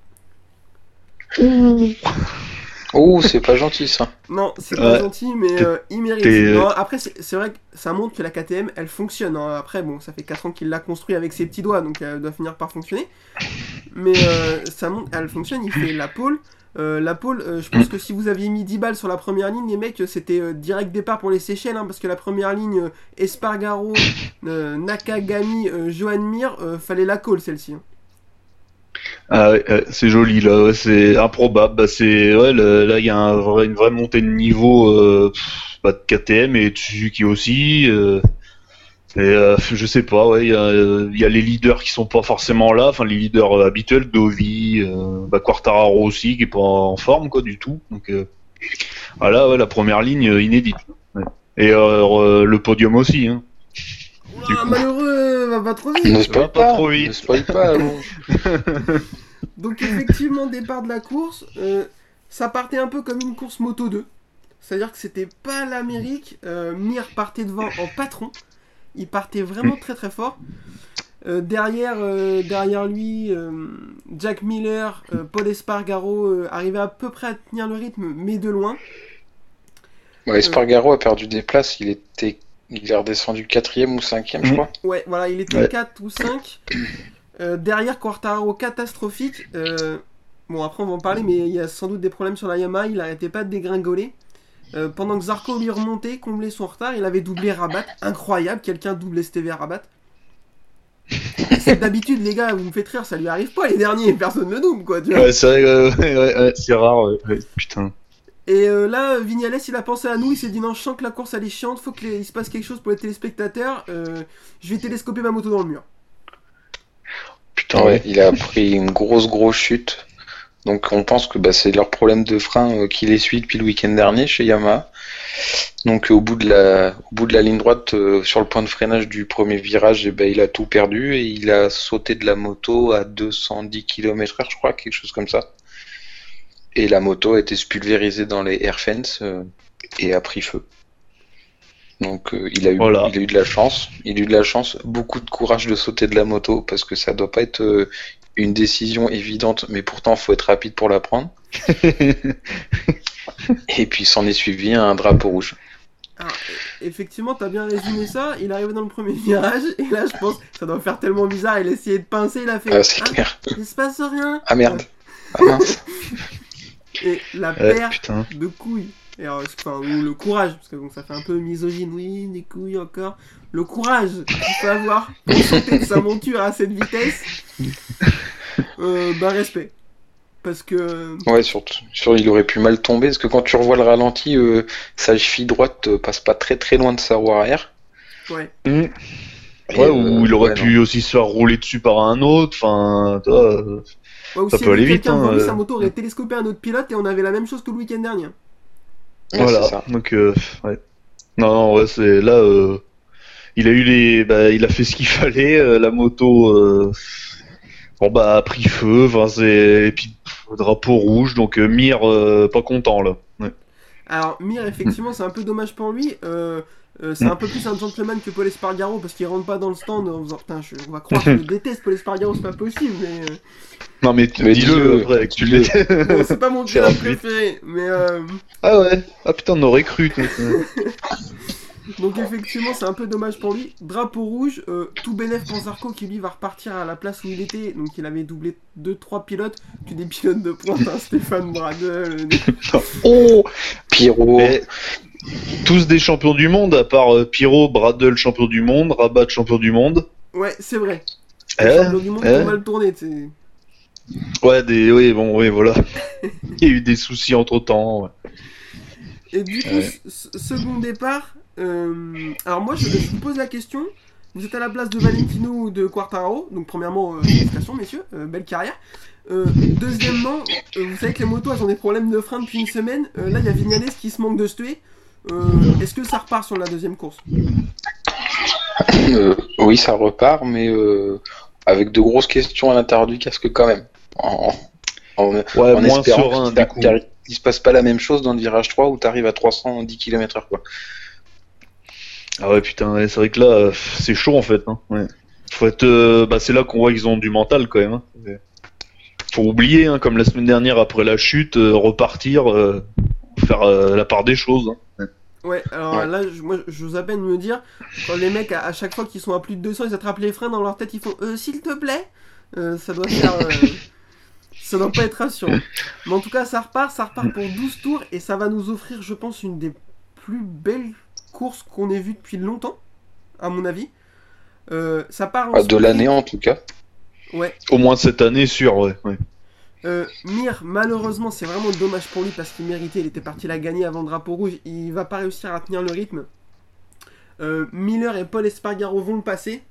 Oh, c'est pas gentil ça. Non, c'est pas gentil, mais euh, il mérite. Non, après, c'est c'est vrai que ça montre que la KTM, elle fonctionne. hein. Après, bon, ça fait 4 ans qu'il l'a construit avec ses petits doigts, donc elle doit finir par fonctionner. Mais euh, ça montre, elle fonctionne, il fait la pole. Euh, la pole, euh, je pense que si vous aviez mis 10 balles sur la première ligne, les mecs, euh, c'était euh, direct départ pour les Seychelles, hein, parce que la première ligne, Espargaro, [LAUGHS] Nakagami, Johan Mir, fallait la call celle-ci. hein. Ah c'est joli là, c'est improbable. Bah, c'est ouais, là il y a un vrai- une vraie montée de niveau bah, de KTM et Suzuki aussi. Et, euh, je sais pas, ouais, il y, a, euh, il y a les leaders qui sont pas forcément là, enfin les leaders euh, habituels, Dovi, euh, bah, Quartararo aussi qui est pas en forme quoi du tout. Donc euh, voilà, ouais, la première ligne euh, inédite. ouais. Et euh, euh, le podium aussi. Hein. Du Ah, coup. malheureux, va pas trop vite. Ne spoil pas pas, trop vite. ne spoil pas. [LAUGHS] Donc effectivement, départ de la course, euh, ça partait un peu comme une course Moto 2. C'est-à-dire que c'était pas l'Amérique. Euh, Mir partait devant en patron. Il partait vraiment très très fort. Euh, derrière, euh, derrière lui, euh, Jack Miller, euh, Paul Espargaro euh, arrivaient à peu près à tenir le rythme, mais de loin. Ouais, Espargaro a perdu des places, il était, il est redescendu quatrième ou cinquième, je Mhm. crois. Ouais, voilà, il était Ouais. 4 ou 5. Euh, derrière, Quartaro catastrophique. Euh, bon, après, on va en parler, mais il y a sans doute des problèmes sur la Yamaha. Il arrêtait pas de dégringoler. Euh, pendant que Zarco lui remontait, comblait son retard, il avait doublé Rabat. Incroyable, quelqu'un double STV Rabat. C'est d'habitude, les gars, vous me faites rire, ça lui arrive pas les derniers, personne ne double, quoi, tu vois. Ouais, c'est vrai, ouais, ouais, ouais, c'est rare. ouais, ouais, putain. Et euh, là, Vignales, il a pensé à nous, il s'est dit non, je sens que la course elle est chiante, faut qu'il se passe quelque chose pour les téléspectateurs. euh, je vais télescoper ma moto dans le mur. Putain, Ouais, il a pris une grosse grosse chute. Donc on pense que bah, c'est leur problème de frein euh, qui les suit depuis le week-end dernier chez Yamaha. Donc au bout de la, au bout de la ligne droite, euh, sur le point de freinage du premier virage, eh ben, il a tout perdu et il a sauté de la moto à 210 km/h, je crois, quelque chose comme ça. Et la moto a été spulvérisée dans les air fence euh, et a pris feu. Donc euh, il a eu, Voilà. il a eu de la chance. Il a eu de la chance, beaucoup de courage de sauter de la moto parce que ça doit pas être une décision évidente, mais pourtant faut être rapide pour la prendre. [LAUGHS] Et puis s'en est suivi un drapeau rouge. Alors, e- effectivement, t'as bien résumé ça. Il arrive dans le premier virage, et là, je pense que ça doit faire tellement bizarre. Il a essayé de pincer, il a fait Ah, c'est Ah, clair. il se passe rien. Ah merde. Ah mince. [LAUGHS] Et la Ouais, paire putain. de couilles. Et alors, enfin, ou le courage, parce que bon, ça fait un peu misogyne, oui, des couilles encore. Le courage qu'il faut avoir pour sauter de sa monture à cette vitesse, euh, bah respect. Parce que Ouais, surtout, sur, il aurait pu mal tomber, parce que quand tu revois le ralenti, euh, sa cheville droite euh, passe pas très très loin de sa roue arrière. Ouais. Mm. Ouais, euh, ou il aurait ouais, pu aussi se faire rouler dessus par un autre, enfin, toi, euh, Ouais, ou Ça si peut aller vite, hein, euh. sa moto aurait télescopé un autre pilote et on avait la même chose que le week-end dernier. voilà. Donc, euh, ouais. Non, non, ouais, c'est là, euh, il a eu les, bah, il a fait ce qu'il [LAUGHS] fallait, euh, la moto, euh, bon bah a pris feu, et puis pff, drapeau rouge, donc euh, Mir euh, pas content là. Ouais. Alors, Mir, effectivement, c'est un peu dommage pour lui. Euh, euh, c'est un peu plus un gentleman que Paul Espargaro parce qu'il rentre pas dans le stand en faisant Putain, je- on va croire que je le [LAUGHS] déteste, Paul Espargaro, c'est pas possible. Mais Non mais, Mais dis-le après que tu bon, c'est pas mon [LAUGHS] rapide. préféré. Mais euh, ah ouais, ah putain on aurait cru. Donc, effectivement, c'est un peu dommage pour lui. Drapeau rouge, euh, tout bénef pour Zarco qui lui va repartir à la place où il était. Donc, il avait doublé 2-3 pilotes, que des pilotes de pointe, hein, Stéphane Bradel. euh, [LAUGHS] oh, Pyro, Mais tous des champions du monde, à part euh, Pyro, Bradle champion du monde, Rabat champion du monde. Ouais, c'est vrai. Eh, Les champions du monde eh. ont mal tourné. Ouais, des, oui, bon, oui, voilà. [LAUGHS] Il y a eu des soucis entre temps. Et du coup, Ouais. second départ. Euh, alors moi, je, je vous pose la question. Vous êtes à la place de Valentino ou de Quartaro. Donc premièrement, euh, félicitations messieurs, euh, belle carrière. Euh, deuxièmement, euh, vous savez que les motos elles ont des problèmes de frein depuis une semaine. Euh, là, il y a Vignales qui se manque de se tuer. Euh, Est-ce que ça repart sur la deuxième course? Euh, oui, ça repart, mais euh, avec de grosses questions à l'intérieur du casque quand même. En, en, Ouais, en moins espérant serein qu'il qu'il se passe pas la même chose dans le virage 3 où t'arrives à 310 km/h quoi. Ah ouais, putain, ouais, c'est vrai que là, c'est chaud en fait. Hein. Ouais. Faut être, euh, bah, c'est là qu'on voit qu'ils ont du mental quand même. Hein. Faut oublier, hein, comme la semaine dernière après la chute, euh, repartir, euh, faire euh, la part des choses. hein. Ouais, alors Ouais. là, je, moi, je vous appelle me dire, quand les mecs, à, à chaque fois qu'ils sont à plus de 200, ils attrapent les freins dans leur tête, ils font euh, s'il te plaît Euh, Ça doit faire. euh, [LAUGHS] ça doit pas être rassurant. Mais en tout cas, ça repart, ça repart pour 12 tours et ça va nous offrir, je pense, une des plus belles courses qu'on ait vues depuis longtemps, à mon avis. Euh, ça part en Ah, de l'année en tout cas. Ouais. Au moins cette année, sûr, ouais. ouais. Euh, Mir, malheureusement, c'est vraiment dommage pour lui parce qu'il méritait. Il était parti la gagner avant le drapeau rouge. Il va pas réussir à tenir le rythme. Euh, Miller et Paul Espargaro vont le passer.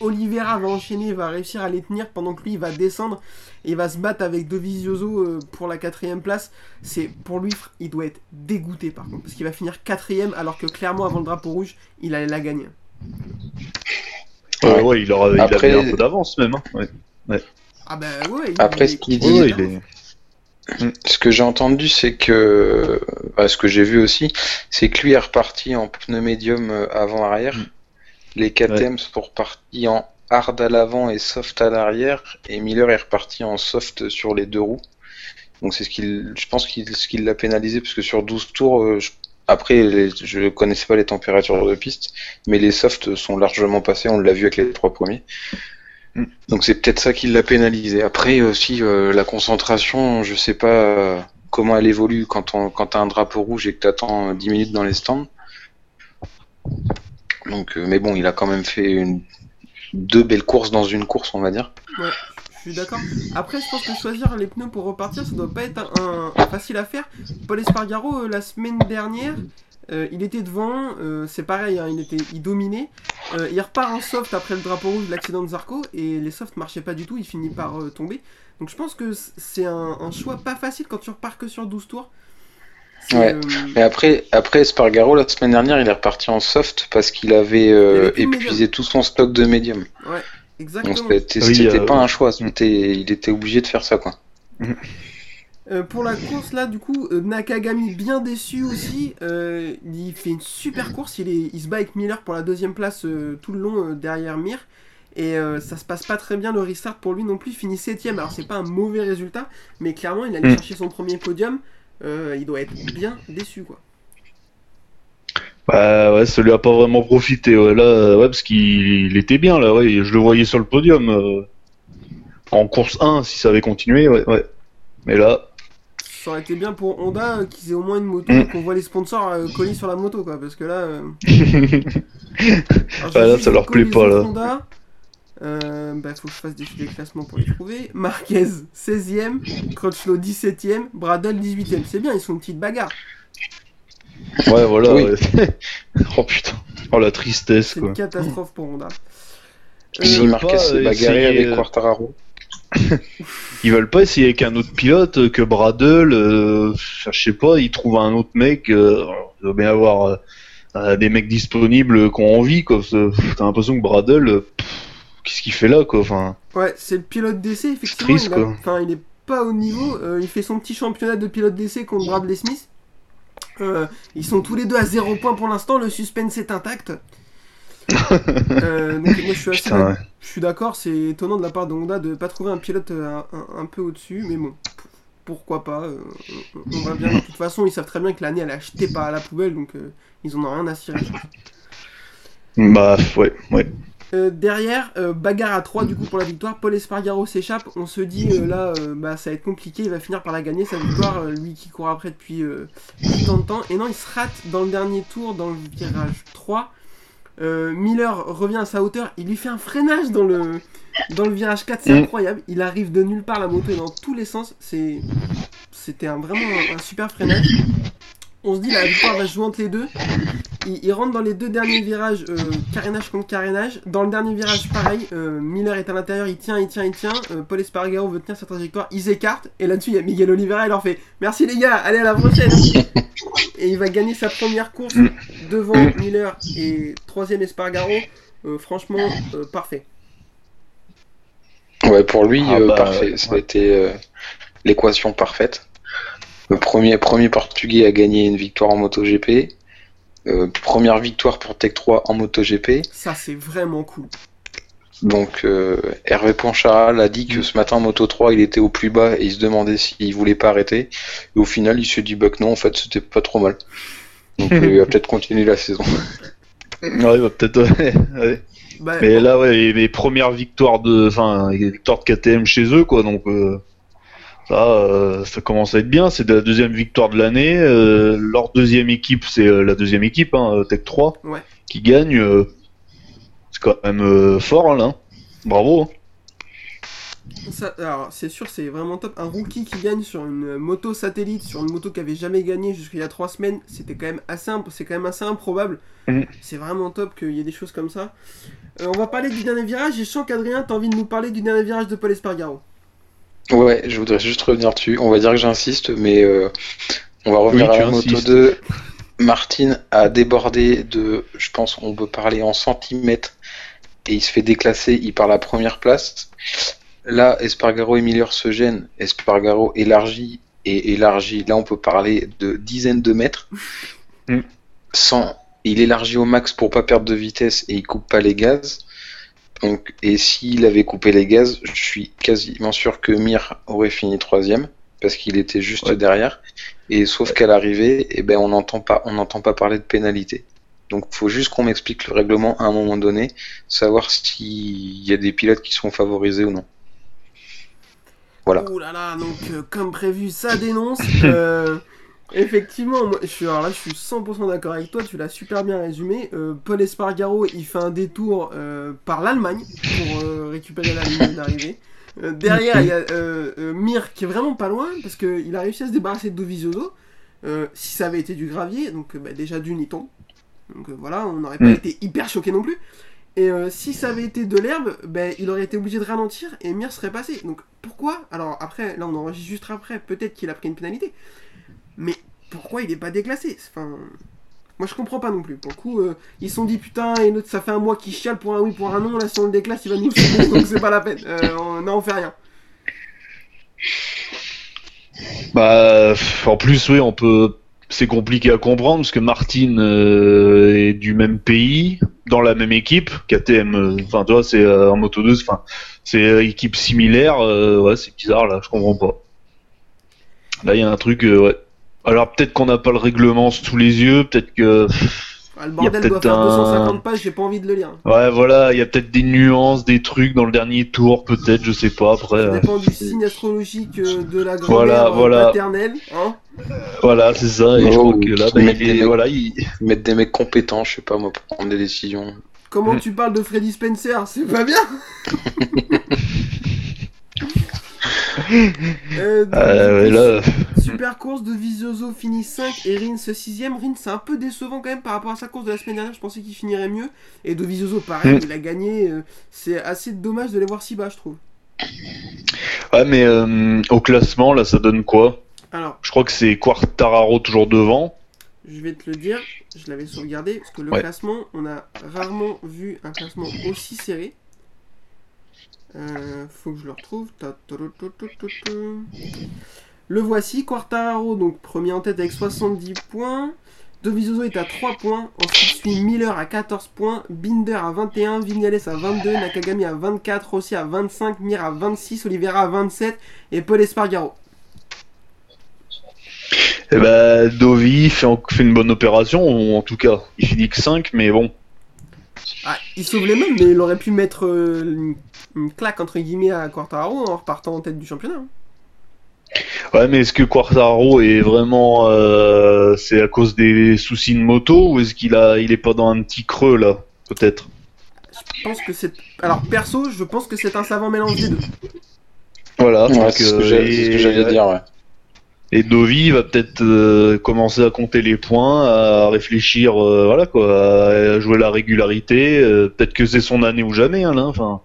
Oliveira va enchaîner, va réussir à les tenir pendant que lui il va descendre et il va se battre avec Dovizioso euh, pour la quatrième place. C'est pour lui, il doit être dégoûté par contre parce qu'il va finir quatrième alors que clairement avant le drapeau rouge, il allait la gagner. Ouais, il, aura, il Après- avait un peu d'avance même. Hein. Ouais. Ah bah ouais. il- Après, ce qu'il il- dit- Ouais, il est- Ce que j'ai entendu, c'est que, bah, ce que j'ai vu aussi, c'est que lui est reparti en pneu médium euh, avant-arrière. Mm. Les KTM sont repartis en hard à l'avant et soft à l'arrière, et Miller est reparti en soft sur les deux roues. Donc c'est ce qu'il, je pense qu'il, ce qui l'a pénalisé, parce que sur 12 tours, euh, je- après, les- je connaissais pas les températures de piste, mais les softs sont largement passés, on l'a vu avec les trois premiers. Mm. Donc c'est peut-être ça qui l'a pénalisé. Après aussi euh, la concentration, je sais pas euh, comment elle évolue quand on quand t'as un drapeau rouge et que t'attends euh, 10 minutes dans les stands. Donc euh, mais bon, il a quand même fait deux belles courses dans une course, on va dire. Ouais, je suis d'accord. Après, je pense que choisir les pneus pour repartir, ça doit pas être un, facile à faire. Paul Espargaro, euh, la semaine dernière, euh, il était devant, c'est pareil, hein, il, était, il dominait. Il repart en soft après le drapeau rouge de l'accident de Zarco, et les softs marchaient pas du tout, il finit par tomber. Donc je pense que c'est un, un choix pas facile quand tu repars que sur 12 tours. Ouais. Mais après après Spargaro la semaine dernière, il est reparti en soft parce qu'il avait euh, Il avait épuisé tout son stock de médium. ouais, exactement. Donc c'était Oui, c'était euh, pas un choix, c'était il était obligé de faire ça quoi. Euh, pour la course là du coup euh, Nakagami bien déçu aussi Euh, il fait une super course il, est, il se bat avec Miller pour la deuxième place euh, tout le long euh, derrière Mir et euh, ça se passe pas très bien le restart pour lui non plus il finit 7 alors c'est pas un mauvais résultat mais clairement il allait Mm. chercher son premier podium Euh, il doit être bien déçu quoi Bah ouais, ça lui a pas vraiment profité. Ouais, là, ouais, parce qu'il il était bien là. Ouais, je le voyais sur le podium euh, en course 1 si ça avait continué. Ouais, ouais. Mais là, ça aurait été bien pour Honda euh, qu'ils aient au moins une moto Mm. et qu'on voit les sponsors collés sur la moto quoi parce que là euh, [LAUGHS] Alors, j'ai Ah, là, ça leur plaît pas, là. Honda. Euh, bah, faut que je fasse des des classements pour les trouver. Marquez 16ème, Crutchlow 17ème, Bradle 18ème. C'est bien, ils sont une petite bagarre. ouais, voilà. Oui. ouais. [LAUGHS] oh putain. Oh la tristesse C'est une catastrophe pour Honda. Ils veulent Marquez pas, s'est euh, bagarré essayer, avec euh, Quartararo. [LAUGHS] Ils veulent pas essayer avec un autre pilote euh, que Bradle. euh, je sais pas, ils trouvent un autre mec. Euh, il doit bien avoir euh, euh, des mecs disponibles qui ont envie T'as l'impression que Bradle, euh, pff, qu'est-ce qu'il fait là quoi. Enfin. Ouais, c'est le pilote d'essai, effectivement. triste, il, a- quoi. enfin, il est pas au niveau. euh, il fait son petit championnat de pilote d'essai contre Bradley Smith. Euh, ils sont tous les deux à 0 points pour l'instant. Le suspense est intact. [LAUGHS] Euh, donc, moi, je suis assez Putain, ouais. Je suis d'accord, c'est étonnant de la part de Honda de pas trouver un pilote un, un peu au-dessus, mais bon, pourquoi pas, euh, on, va bien. De toute façon, ils savent très bien que l'année elle est achetée par à la poubelle, donc euh, ils en ont rien à cirer. Bah ouais, ouais. Euh, derrière, euh, bagarre à 3 du coup pour la victoire, Paul Espargaro s'échappe, on se dit euh, là, bah, ça va être compliqué, il va finir par la gagner sa victoire, lui qui court après depuis tant de temps, et non, il se rate dans le dernier tour, dans le virage 3. Euh, Miller revient à sa hauteur, il lui fait un freinage dans le, dans le virage 4, c'est Mm. incroyable. Il arrive de nulle part, la moto est dans tous les sens. C'est, c'était un, vraiment un, un super freinage. On se dit la victoire va se jouer entre les deux. Il, il rentre dans les deux derniers virages, euh, carénage contre carénage. Dans le dernier virage, pareil, euh, Miller est à l'intérieur, il tient, il tient, il tient. Euh, Paul Espargaro veut tenir sa trajectoire, ils s'écartent. Et là-dessus, il y a Miguel Oliveira, il leur fait Merci les gars, allez à la prochaine. [LAUGHS] et il va gagner sa première course devant. Miller et troisième Espargaro. Euh, franchement, euh, parfait. Ouais, pour lui, Ah euh, bah, parfait. Ça a été euh, l'équation parfaite. Le premier, premier portugais à gagner une victoire en MotoGP. Euh, première victoire pour Tech 3 en MotoGP. Ça, c'est vraiment cool. Donc euh, Hervé Poncharal a dit que ce matin Moto 3 il était au plus bas et il se demandait s'il voulait pas arrêter. Et au final il s'est dit bah que non en fait c'était pas trop mal. Donc [LAUGHS] euh, il va peut-être continuer la saison. Ouais, bah, peut-être. Ouais, [LAUGHS] ouais. Bah, Mais là, ouais, les, les premières victoires de, enfin, victoires de KTM chez eux, quoi. Donc, euh, Ça, euh, ça commence à être bien. C'est la deuxième victoire de l'année. Euh, leur deuxième équipe, c'est euh, la deuxième équipe, hein, Tech 3, Ouais. qui gagne. c'est quand même fort, hein, là. Bravo. hein. Ça, alors, c'est sûr, c'est vraiment top. Un rookie qui gagne sur une moto satellite, sur une moto qui avait jamais gagné jusqu'il y a trois semaines, c'était quand même assez, c'est quand même assez improbable. Mhm. C'est vraiment top qu'il y ait des choses comme ça. Euh, on va parler du dernier virage et je sens qu'Adrien, t'as envie de nous parler du dernier virage de Paul Espargaro. Ouais, je voudrais juste revenir dessus. On va dire que j'insiste, mais euh, on va revenir Oui, à la moto insistes. 2. Martin a débordé de, je pense qu'on peut parler en centimètres, et il se fait déclasser, il part la première place. Là, Espargaro et Miller se gênent. Espargaro élargit et élargit. Là, on peut parler de dizaines de mètres. Mm. Sans, il élargit au max pour pas perdre de vitesse et il coupe pas les gaz. Donc, et s'il avait coupé les gaz, je suis quasiment sûr que Mir aurait fini troisième parce qu'il était juste Ouais. derrière. Et sauf qu'à l'arrivée, eh ben, on n'entend pas, on n'entend pas parler de pénalité. Donc, faut juste qu'on m'explique le règlement à un moment donné, savoir s'il y a des pilotes qui sont favorisés ou non. Voilà. Ouh là là, donc euh, comme prévu, ça dénonce. Euh, [LAUGHS] effectivement, moi, je suis, alors là, je suis 100% d'accord avec toi, tu l'as super bien résumé. Euh, Paul Espargaro, il fait un détour euh, par l'Allemagne pour euh, récupérer la ligne d'arrivée. Derrière, il y a Mir qui est vraiment pas loin parce qu'il a réussi à se débarrasser de Dovizioso. Si ça avait été du gravier, donc bah, déjà d'une, il tombe. Donc voilà, on n'aurait pas Mm. été hyper choqué non plus. Et euh, si ça avait été de l'herbe, ben, il aurait été obligé de ralentir et Mir serait passé. Donc pourquoi? Alors après, là on enregistre juste après, peut-être qu'il a pris une pénalité. Mais pourquoi il n'est pas déclassé? Enfin, moi je comprends pas non plus. Pour le coup, euh, ils se sont dit putain, et l'autre ça fait un mois qu'il chiale pour un oui, pour un non. Là si on le déclasse, il va nous sauver, [LAUGHS] donc c'est pas la peine. Euh, on, non, on fait rien. Bah, en plus, oui, on peut. C'est compliqué à comprendre parce que Martin euh, est du même pays, dans la même équipe. KTM, enfin, tu vois, c'est en Moto 2, enfin, c'est équipe similaire. ouais, c'est bizarre là, je comprends pas. Là, il y a un truc. Alors peut-être qu'on n'a pas le règlement sous les yeux, peut-être que. Ah, le bordel peut-être doit faire un- 250 pages, j'ai pas envie de le lire. Ouais, voilà, il y a peut-être des nuances, des trucs dans le dernier tour, peut-être, je sais pas. Après, Ça euh, dépend du signe astrologique euh, de la Voilà, grand-mère euh, voilà. paternelle. Hein voilà, c'est ça. Et je crois que là, bah, mettent il des est, mecs- voilà, il, Mettre des mecs compétents, je sais pas moi, pour prendre des décisions. Comment Mm. tu parles de Freddy Spencer C'est pas bien [LAUGHS] Euh, donc, Euh, coup, là, Super course de Vizioso finit 5 et Rins 6ème. Rins c'est un peu décevant quand même par rapport à sa course de la semaine dernière. Je pensais qu'il finirait mieux. Et de Vizioso pareil, Mm. il a gagné. euh, c'est assez dommage de les voir si bas, je trouve. ouais, mais euh, au classement, là, ça donne quoi? Alors, Je crois que c'est Quartararo toujours devant. je vais te le dire. Je l'avais sauvegardé parce que le Ouais. classement, on a rarement vu un classement aussi serré. Euh, faut que je le retrouve. Ta- ta- ta. Le voici, Quartararo, donc premier en tête avec 70 points. Dovizioso est à 3 points. Ensuite suit Miller à 14 points. Binder à 21. Vignales à 22. Nakagami à 24. Rossi à 25. Mir à 26. Oliveira à 27. Et Paul Espargaro. Et ben, Dovi fait, en- fait une bonne opération, ou en tout cas, il finit que 5, mais bon. Ah, il sauve les mêmes, mais il aurait pu mettre euh, une, une claque entre guillemets à Quartararo en repartant en tête du championnat. hein. Ouais, mais est-ce que Quartararo est vraiment. euh, c'est à cause des soucis de moto, ou est-ce qu'il a, il est pas dans un petit creux là Peut-être? Je pense que c'est. Alors perso, je pense que c'est un savant mélange des deux. Voilà. Ouais, donc, c'est ce que euh, c'est ce que et- j'allais dire, ouais. Et Dovi va peut-être euh, commencer à compter les points, à réfléchir, euh, voilà quoi, à jouer la régularité. euh, peut-être que c'est son année ou jamais, hein, là. Enfin,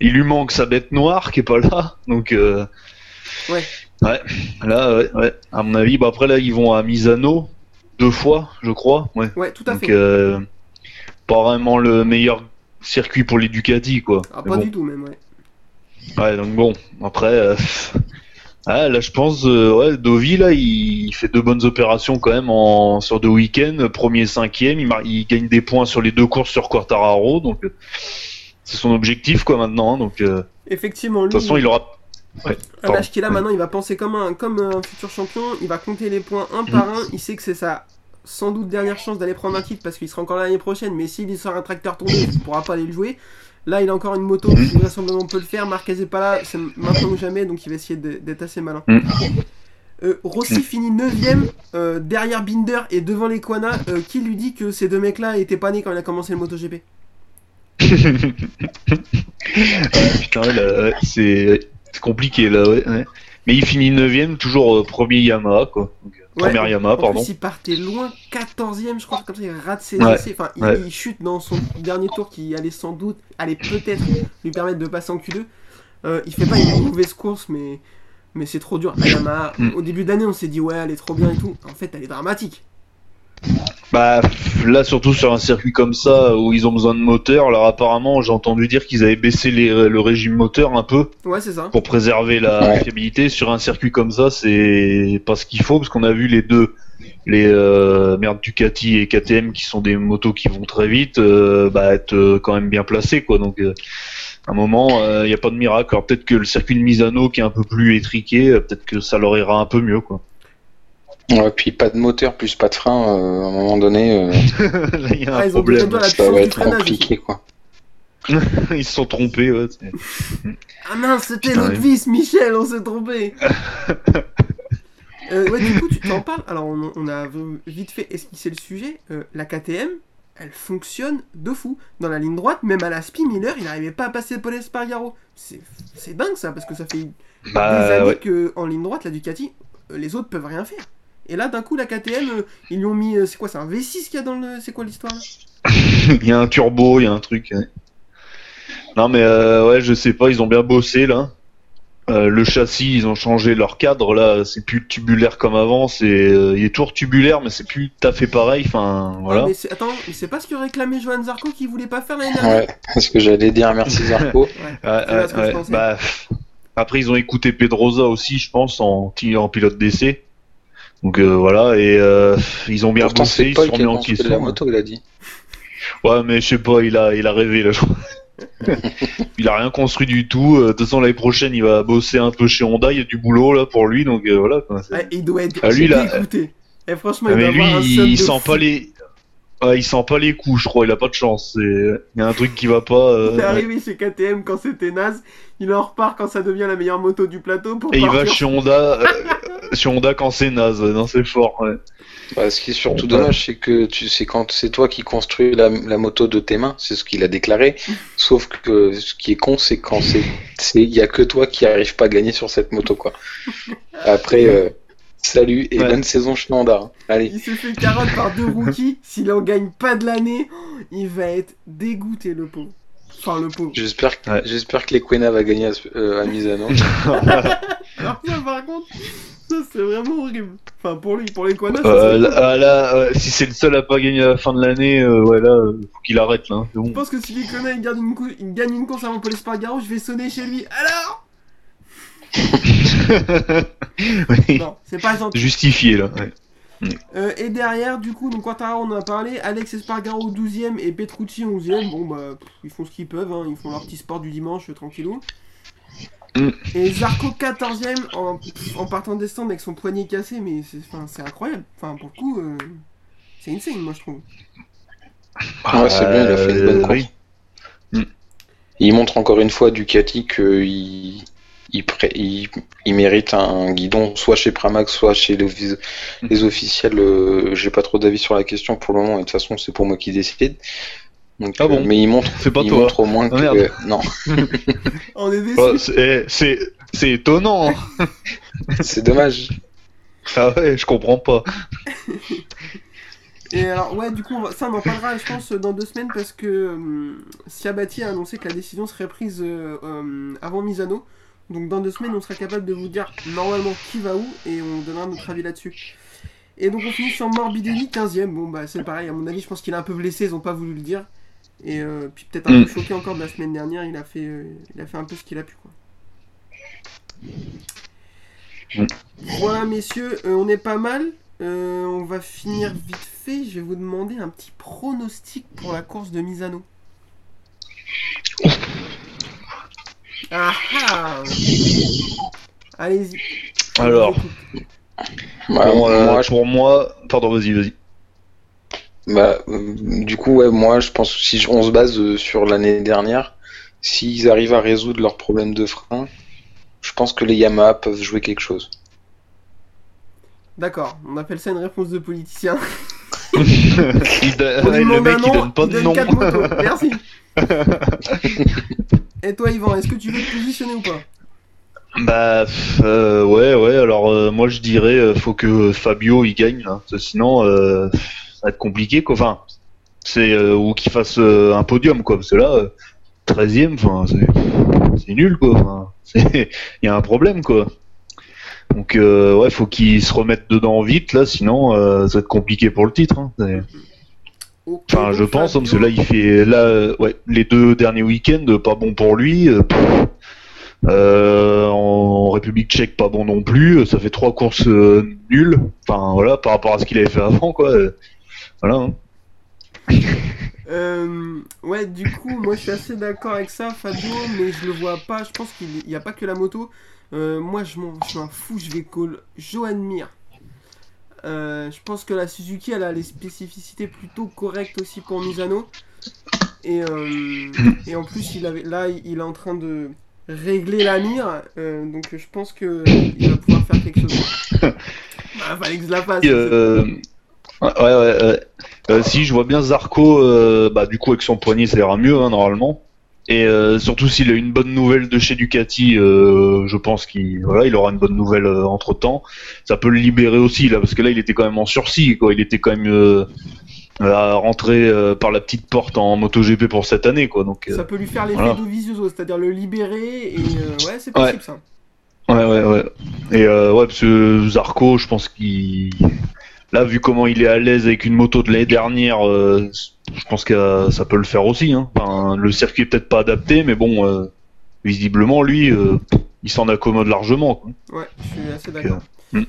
il lui manque sa bête noire qui est pas là, donc. euh, Ouais. Ouais. Là, ouais, ouais. À mon avis, bah après là, ils vont à Misano deux fois, je crois. Ouais. Ouais, tout à Donc, fait. euh, pas vraiment le meilleur circuit pour les Ducati, quoi. Ah, Mais pas bon. du tout même, ouais. Ouais, donc bon, après, euh, [LAUGHS] ah, là je pense, euh, ouais, Dovi, là, il, il fait deux bonnes opérations quand même en, sur deux week-ends, premier, cinquième, il, mar- il gagne des points sur les deux courses sur Quartararo, donc euh, c'est son objectif, quoi, maintenant, hein, donc euh, de Effectivement, lui, toute façon, il aura... Ouais, à pardon. l'âge qu'il a maintenant, il va penser comme un, comme un futur champion, il va compter les points un par un, il sait que c'est sa sans doute dernière chance d'aller prendre un titre parce qu'il sera encore là l'année prochaine, mais s'il sort un tracteur tourné, il pourra pas aller le jouer. Là, il a encore une moto qui vraisemblablement peut le faire. Marquez est pas là, c'est maintenant ou jamais, donc il va essayer d'être assez malin. Mm. Euh, Rossi finit 9ème derrière Binder et devant les Kwana. Euh, qui lui dit que ces deux mecs-là étaient pas nés quand il a commencé le MotoGP? [LAUGHS] Putain, là, c'est c'est compliqué là, ouais. ouais. Mais il finit 9ème, toujours euh, premier Yamaha, quoi. Donc, euh, Ouais, première Yamaha, En pardon. plus, il partait loin, 14ème, je crois, comme ça, il rate ses Ouais, essais. Enfin, il, chute dans son dernier tour qui allait sans doute, allait peut-être lui permettre de passer en Q2. Euh, il fait pas une mauvaise course, mais, mais c'est trop dur. La Yamaha, Mm. au début de l'année, on s'est dit, ouais, elle est trop bien et tout. En fait, elle est dramatique. Bah là, surtout sur un circuit comme ça où ils ont besoin de moteur, alors apparemment, j'ai entendu dire qu'ils avaient baissé les- le régime moteur un peu Ouais, c'est ça. pour préserver la Ouais. fiabilité. Sur un circuit comme ça, c'est pas ce qu'il faut parce qu'on a vu les deux, les euh, merde Ducati et KTM qui sont des motos qui vont très vite, euh, bah être euh, quand même bien placés quoi. Donc euh, à un moment, il n'y a pas de miracle. Alors peut-être que le circuit de Misano qui est un peu plus étriqué, euh, peut-être que ça leur ira un peu mieux quoi. Ouais, puis pas de moteur plus pas de frein, euh, à un moment donné, euh, [LAUGHS] Là, il y a un Ah, ils ont problème. besoin de la ça va être freinage compliqué quoi. [LAUGHS] ils se sont trompés. Ouais, Ah mince, c'était l'autre vis, Michel, on s'est trompé. [LAUGHS] Euh, ouais, du coup, tu t'en parles. Alors, on, on a vite fait esquisser le sujet. Euh, la KTM, elle fonctionne de fou. Dans la ligne droite, même à la Spi Miller, il n'arrivait pas à passer Paul Espargaro. C'est c'est dingue ça, parce que ça fait des Bah années ouais. que en ligne droite, la Ducati, les autres peuvent rien faire. Et là, d'un coup, la KTM, euh, ils lui ont mis. euh, c'est quoi C'est un V6 qu'il y a dans le. C'est quoi l'histoire là? [LAUGHS] Il y a un turbo, il y a un truc. ouais. Non mais euh, ouais, je sais pas, ils ont bien bossé là. Euh, le châssis, ils ont changé leur cadre là, c'est plus tubulaire comme avant, c'est euh, il est toujours tubulaire mais c'est plus tout à fait pareil, enfin voilà. Ah, mais c'est- Attends, mais c'est pas ce que réclamait Johan Zarco qui voulait pas faire l'année dernière? Ouais, ce que j'allais dire, merci Zarco. Ouais, ouais, bah, après ils ont écouté Pedrosa aussi, je pense en, en pilote d'essai. Donc euh, voilà et euh, ils ont bien Pourtant, bossé, c'est ils se sont mis en question. la moto, il a dit. Ouais, mais je sais pas, il a, il a rêvé là, je crois. [LAUGHS] il a rien construit du tout. Euh, De toute façon, l'année prochaine, il va bosser un peu chez Honda. Il y a du boulot là pour lui, donc euh, voilà. quoi. C'est- Ouais, il doit être Ah, lui, là, dégoûté. Et franchement, Ah, il doit mais lui, avoir un il, il sent fou. pas les, il sent pas les coups, je crois. Il a pas de chance. C'est, il y a un truc qui va pas. euh, Il est arrivé chez KTM quand c'était naze, il en repart quand ça devient la meilleure moto du plateau pour Et il va chez Honda, euh, [LAUGHS] chez Honda quand c'est naze. Non, c'est fort. Ouais. Bah, ce qui est surtout dommage, c'est que tu sais quand c'est toi qui construis la, la moto de tes mains, c'est ce qu'il a déclaré. [LAUGHS] Sauf que ce qui est con, c'est quand c'est, c'est, il y a que toi qui arrive pas à gagner sur cette moto, quoi. Après, euh, salut et Ouais. bonne saison chez Honda. hein. Allez. Il se fait carotte par deux rookies, s'il en gagne pas de l'année, il va être dégoûté le pauvre. Enfin le pauvre. J'espère que, Ouais. j'espère que les Quena va gagner à, ce- euh, à Misano. [LAUGHS] [LAUGHS] Alors ça par contre, ça c'est vraiment horrible. Enfin pour lui, pour ça Euh, là, là, ouais, si c'est le seul à pas gagner à la fin de l'année, euh, ouais, là, euh, faut qu'il arrête là. C'est Je bon. pense que si les Kwana il, gagne une cou- il gagne une course avant Paul Espargaro, je vais sonner chez lui. Alors [LAUGHS] Oui. Non, c'est pas gentil. Justifié là. ouais. Euh, et derrière, du coup, donc Quartaro, on en a parlé, Alex Espargaro 12ème et Petrucci 11ème. Bon, bah, pff, ils font ce qu'ils peuvent, hein, ils font leur petit sport du dimanche, euh, tranquillou. Mm. Et Zarco 14ème en, en partant des stands avec son poignet cassé, mais c'est enfin, c'est incroyable. Enfin, pour le coup, euh, c'est insane, moi je trouve. Ouais, c'est bien, il a fait une bonne Euh, course. oui. Il montre encore une fois à Ducati qu'il il, pré- il, il mérite un guidon, soit chez Pramax, soit chez les, offici- les officiels. euh, J'ai pas trop d'avis sur la question pour le moment, et de toute façon, c'est pour moi qui décide. Donc, Ah bon euh, mais il montre, C'est pas il toi. montre au moins Ah, que. merde. non, [LAUGHS] On est déçus. Ouais, c'est c'est c'est étonnant. hein. [LAUGHS] c'est dommage. Ah ouais, je comprends pas. Et alors, ouais, du coup, on va- ça, on en parlera, je pense, dans deux semaines parce que euh, Siabati a annoncé que la décision serait prise euh, euh, avant Misano. Donc, dans deux semaines, on sera capable de vous dire normalement qui va où et on donnera notre avis là-dessus. Et donc, on finit sur Morbidelli, 15ème. Bon, bah, c'est pareil, à mon avis, je pense qu'il est un peu blessé, ils ont pas voulu le dire. Et euh, puis, peut-être un Mm. peu choqué encore de la semaine dernière, il a fait, euh, il a fait un peu ce qu'il a pu, quoi. Mm. Voilà, messieurs, euh, on est pas mal. On va finir vite fait. Je vais vous demander un petit pronostic pour la course de Misano. Ah ah Allez-y. Alors, Bah, bon, euh, moi, je- pour moi, pardon, vas-y, vas-y. bah, euh, du coup, ouais, moi, je pense que si on se base euh, sur l'année dernière, s'ils arrivent à résoudre leurs problèmes de frein, je pense que les Yamaha peuvent jouer quelque chose. D'accord, on appelle ça une réponse de politicien. [LAUGHS] Il da- On lui le mec il donne pas il de donne nom. quatre motos. Merci. [LAUGHS] Et toi, Yvan, est-ce que tu veux te positionner ou pas Bah euh, ouais ouais alors euh, moi je dirais euh, faut que Fabio il gagne là. Que sinon euh, ça va être compliqué quoi. Enfin c'est ou qu'il fasse un podium quoi parce que là euh, 13e enfin c'est c'est nul quoi. [LAUGHS] Il y a un problème quoi. Donc ouais faut qu'il se remette dedans vite là sinon ça va être compliqué pour le titre. hein. Enfin, je pense, hein, Fabio- parce que là, il fait, là, ouais, les deux derniers week-ends, pas bon pour lui. euh. Euh, en République Tchèque, pas bon non plus. Ça fait trois courses euh, nulles. Enfin, voilà, par rapport à ce qu'il avait fait avant, quoi. Voilà. hein. [LAUGHS] Euh, ouais, du coup, moi je suis assez d'accord avec ça, Fabio, mais je le vois pas. Je pense qu'il n'y a pas que la moto. Euh, moi je m'en je m'en fous, je vais call Johan Mir. Euh, je pense que la Suzuki elle a les spécificités plutôt correctes aussi pour Misano. Et, euh, et en plus, il avait, là il est en train de régler la mire. euh, donc je pense que il va pouvoir faire quelque chose. Bah, [LAUGHS] fallait que je la fasse. Ouais, ouais, ouais, si, je vois bien Zarco, bah, du coup, avec son poignet, ça ira mieux, hein, normalement. Et euh, surtout s'il a une bonne nouvelle de chez Ducati, euh, je pense qu'il voilà, il aura une bonne nouvelle entre temps. Ça peut le libérer aussi là, parce que là il était quand même en sursis, quoi. Il était quand même euh, à rentrer euh, par la petite porte en MotoGP pour cette année, quoi. Donc euh, Ça peut lui faire l'effet voilà. Dovizioso, c'est-à-dire le libérer et euh, ouais, c'est possible ça. ouais, ouais, ouais. Et euh, ouais, parce que Zarco, je pense qu'il là, vu comment il est à l'aise avec une moto de l'année dernière, euh, je pense que euh, ça peut le faire aussi. Hein. Enfin, le circuit est peut-être pas adapté, mais bon, euh, visiblement lui, euh, il s'en accommode largement. Quoi. Ouais, je suis assez d'accord. Hmm.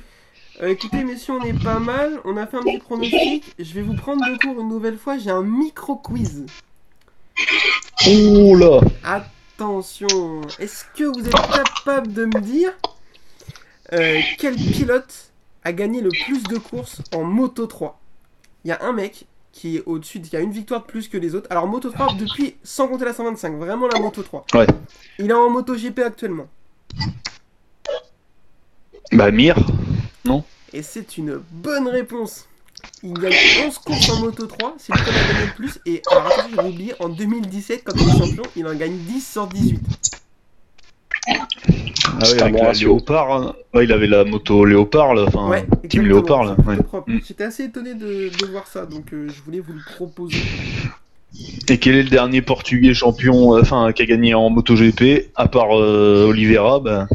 Euh, écoutez, messieurs, on est pas mal. On a fait un petit pronostic. Je vais vous prendre de court une nouvelle fois. J'ai un micro quiz. Oh là Attention, est-ce que vous êtes capable de me dire quel pilote a gagné le plus de courses en Moto 3 Il y a un mec qui est au-dessus, qui a une victoire de plus que les autres. Alors Moto 3 depuis, sans compter la 125, vraiment la Moto 3. Ouais. Il est en Moto GP actuellement. Bah Mir Et c'est une bonne réponse. Il gagne 11 courses en Moto 3, c'est qui en a gagné le plus. Et alors j'avais oublié, en 2017, quand il est champion, il en gagne 10 sur 18. Ah un avec la. Léopard, hein. ouais, il avait la moto Léopard, là, enfin, Ouais, Team Léopard, là. ouais. Mm. J'étais assez étonné de, de voir ça, donc euh, je voulais vous le proposer. Et quel est le dernier Portugais champion, euh, enfin, qui a gagné en MotoGP, à part euh, Oliveira, bah,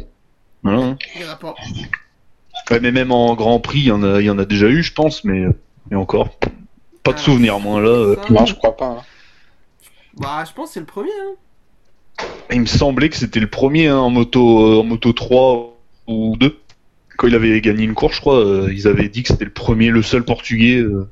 voilà. Il y en a pas. Ouais, mais même en Grand Prix, il y en a, il y en a déjà eu, je pense, mais, mais encore. Pas de Ah, souvenir, moi, là. euh. ça, Non, je crois pas. hein. Bah, je pense que c'est le premier. Hein. Il me semblait que c'était le premier hein, en, moto, euh, en moto 3 ou 2. Quand il avait gagné une course, je crois, euh, ils avaient dit que c'était le premier, le seul Portugais. euh.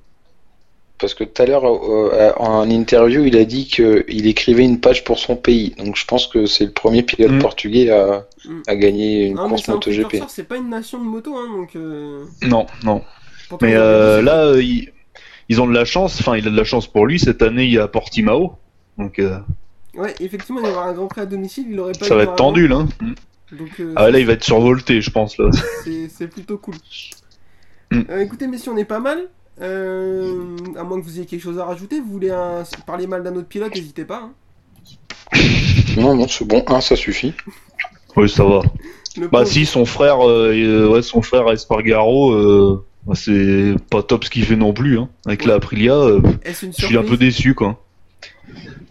Parce que tout à l'heure, euh, en interview, il a dit qu'il écrivait une page pour son pays. Donc je pense que c'est le premier pilote Mm. portugais à, Mm. à gagner une Non, course un MotoGP. précurseur, c'est pas une nation de moto, hein, donc. Euh... Non, non. pourtant, Mais euh, là, euh, ils, ils ont de la chance, enfin, il a de la chance pour lui. Cette année, il y a Portimao. Donc, euh, Ouais, effectivement, il va y avoir un grand prix à domicile, il aurait pas ça va être tendu, là. Donc, euh, Ah, là, il va être survolté, je pense, là. c'est plutôt cool. Mm. Euh, écoutez, messieurs, on est pas mal. Euh, à moins que vous ayez quelque chose à rajouter, vous voulez un- parler mal d'un autre pilote, n'hésitez pas. hein. [LAUGHS] Non, non, c'est bon. Un, ça suffit. Oui, ça va. Le Bah, pauvre- si, son frère, euh, euh, ouais, son frère Espargaro, euh, bah, c'est pas top ce qu'il fait non plus, hein. Avec la Aprilia, euh, Est-ce une je suis un peu déçu, quoi.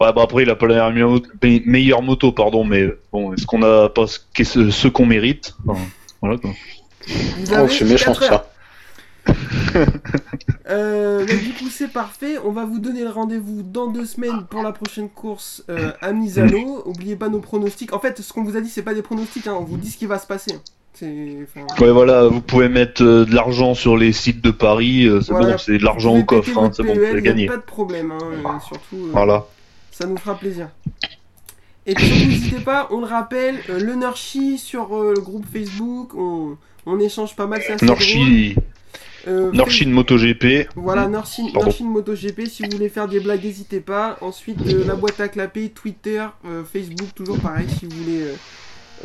Ouais, bah après, il a pas la meilleure moto, pardon, mais bon, est-ce qu'on a pas ce, qu'est-ce- ce qu'on mérite? Enfin, Voilà, quoi. Oh, avez c'est méchant ça. Euh, donc du coup c'est parfait, on va vous donner le rendez-vous dans deux semaines pour la prochaine course euh, à Misano. Oubliez pas nos pronostics. En fait, ce qu'on vous a dit, c'est pas des pronostics, hein. on vous dit ce qui va se passer. C'est, enfin, Ouais, voilà, vous pouvez mettre euh, de l'argent sur les sites de Paris, euh, c'est Voilà. bon, c'est de l'argent vous au coffre, hein, c'est bon, PEL, c'est y a gagné. Pas de problème, hein, euh, surtout. Voilà. Ça nous fera plaisir. Et puis n'hésitez pas, on le rappelle, le Nurchi sur le groupe Facebook, on, on échange pas mal, c'est assez drôle. Norchi, Euh, Norshin MotoGP. Voilà, Pardon. Norshin MotoGP, si vous voulez faire des blagues, n'hésitez pas. Ensuite, la boîte à clapper, Twitter, Facebook, toujours pareil, si vous voulez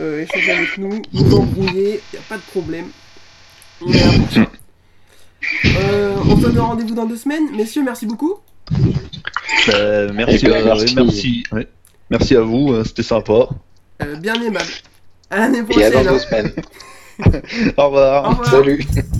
euh, euh, échanger avec nous, nous embrouiller, y a pas de problème. On est là pour ça. Euh, on se donne rendez-vous dans deux semaines. Messieurs, merci beaucoup. Euh, merci, Eh ben, ouais, merci. merci, ouais. merci à vous, euh, c'était sympa. Euh, bien aimable. À l'année Et à prochaine. dans deux hein. semaines. [LAUGHS] Au revoir. Au revoir. Salut. [LAUGHS]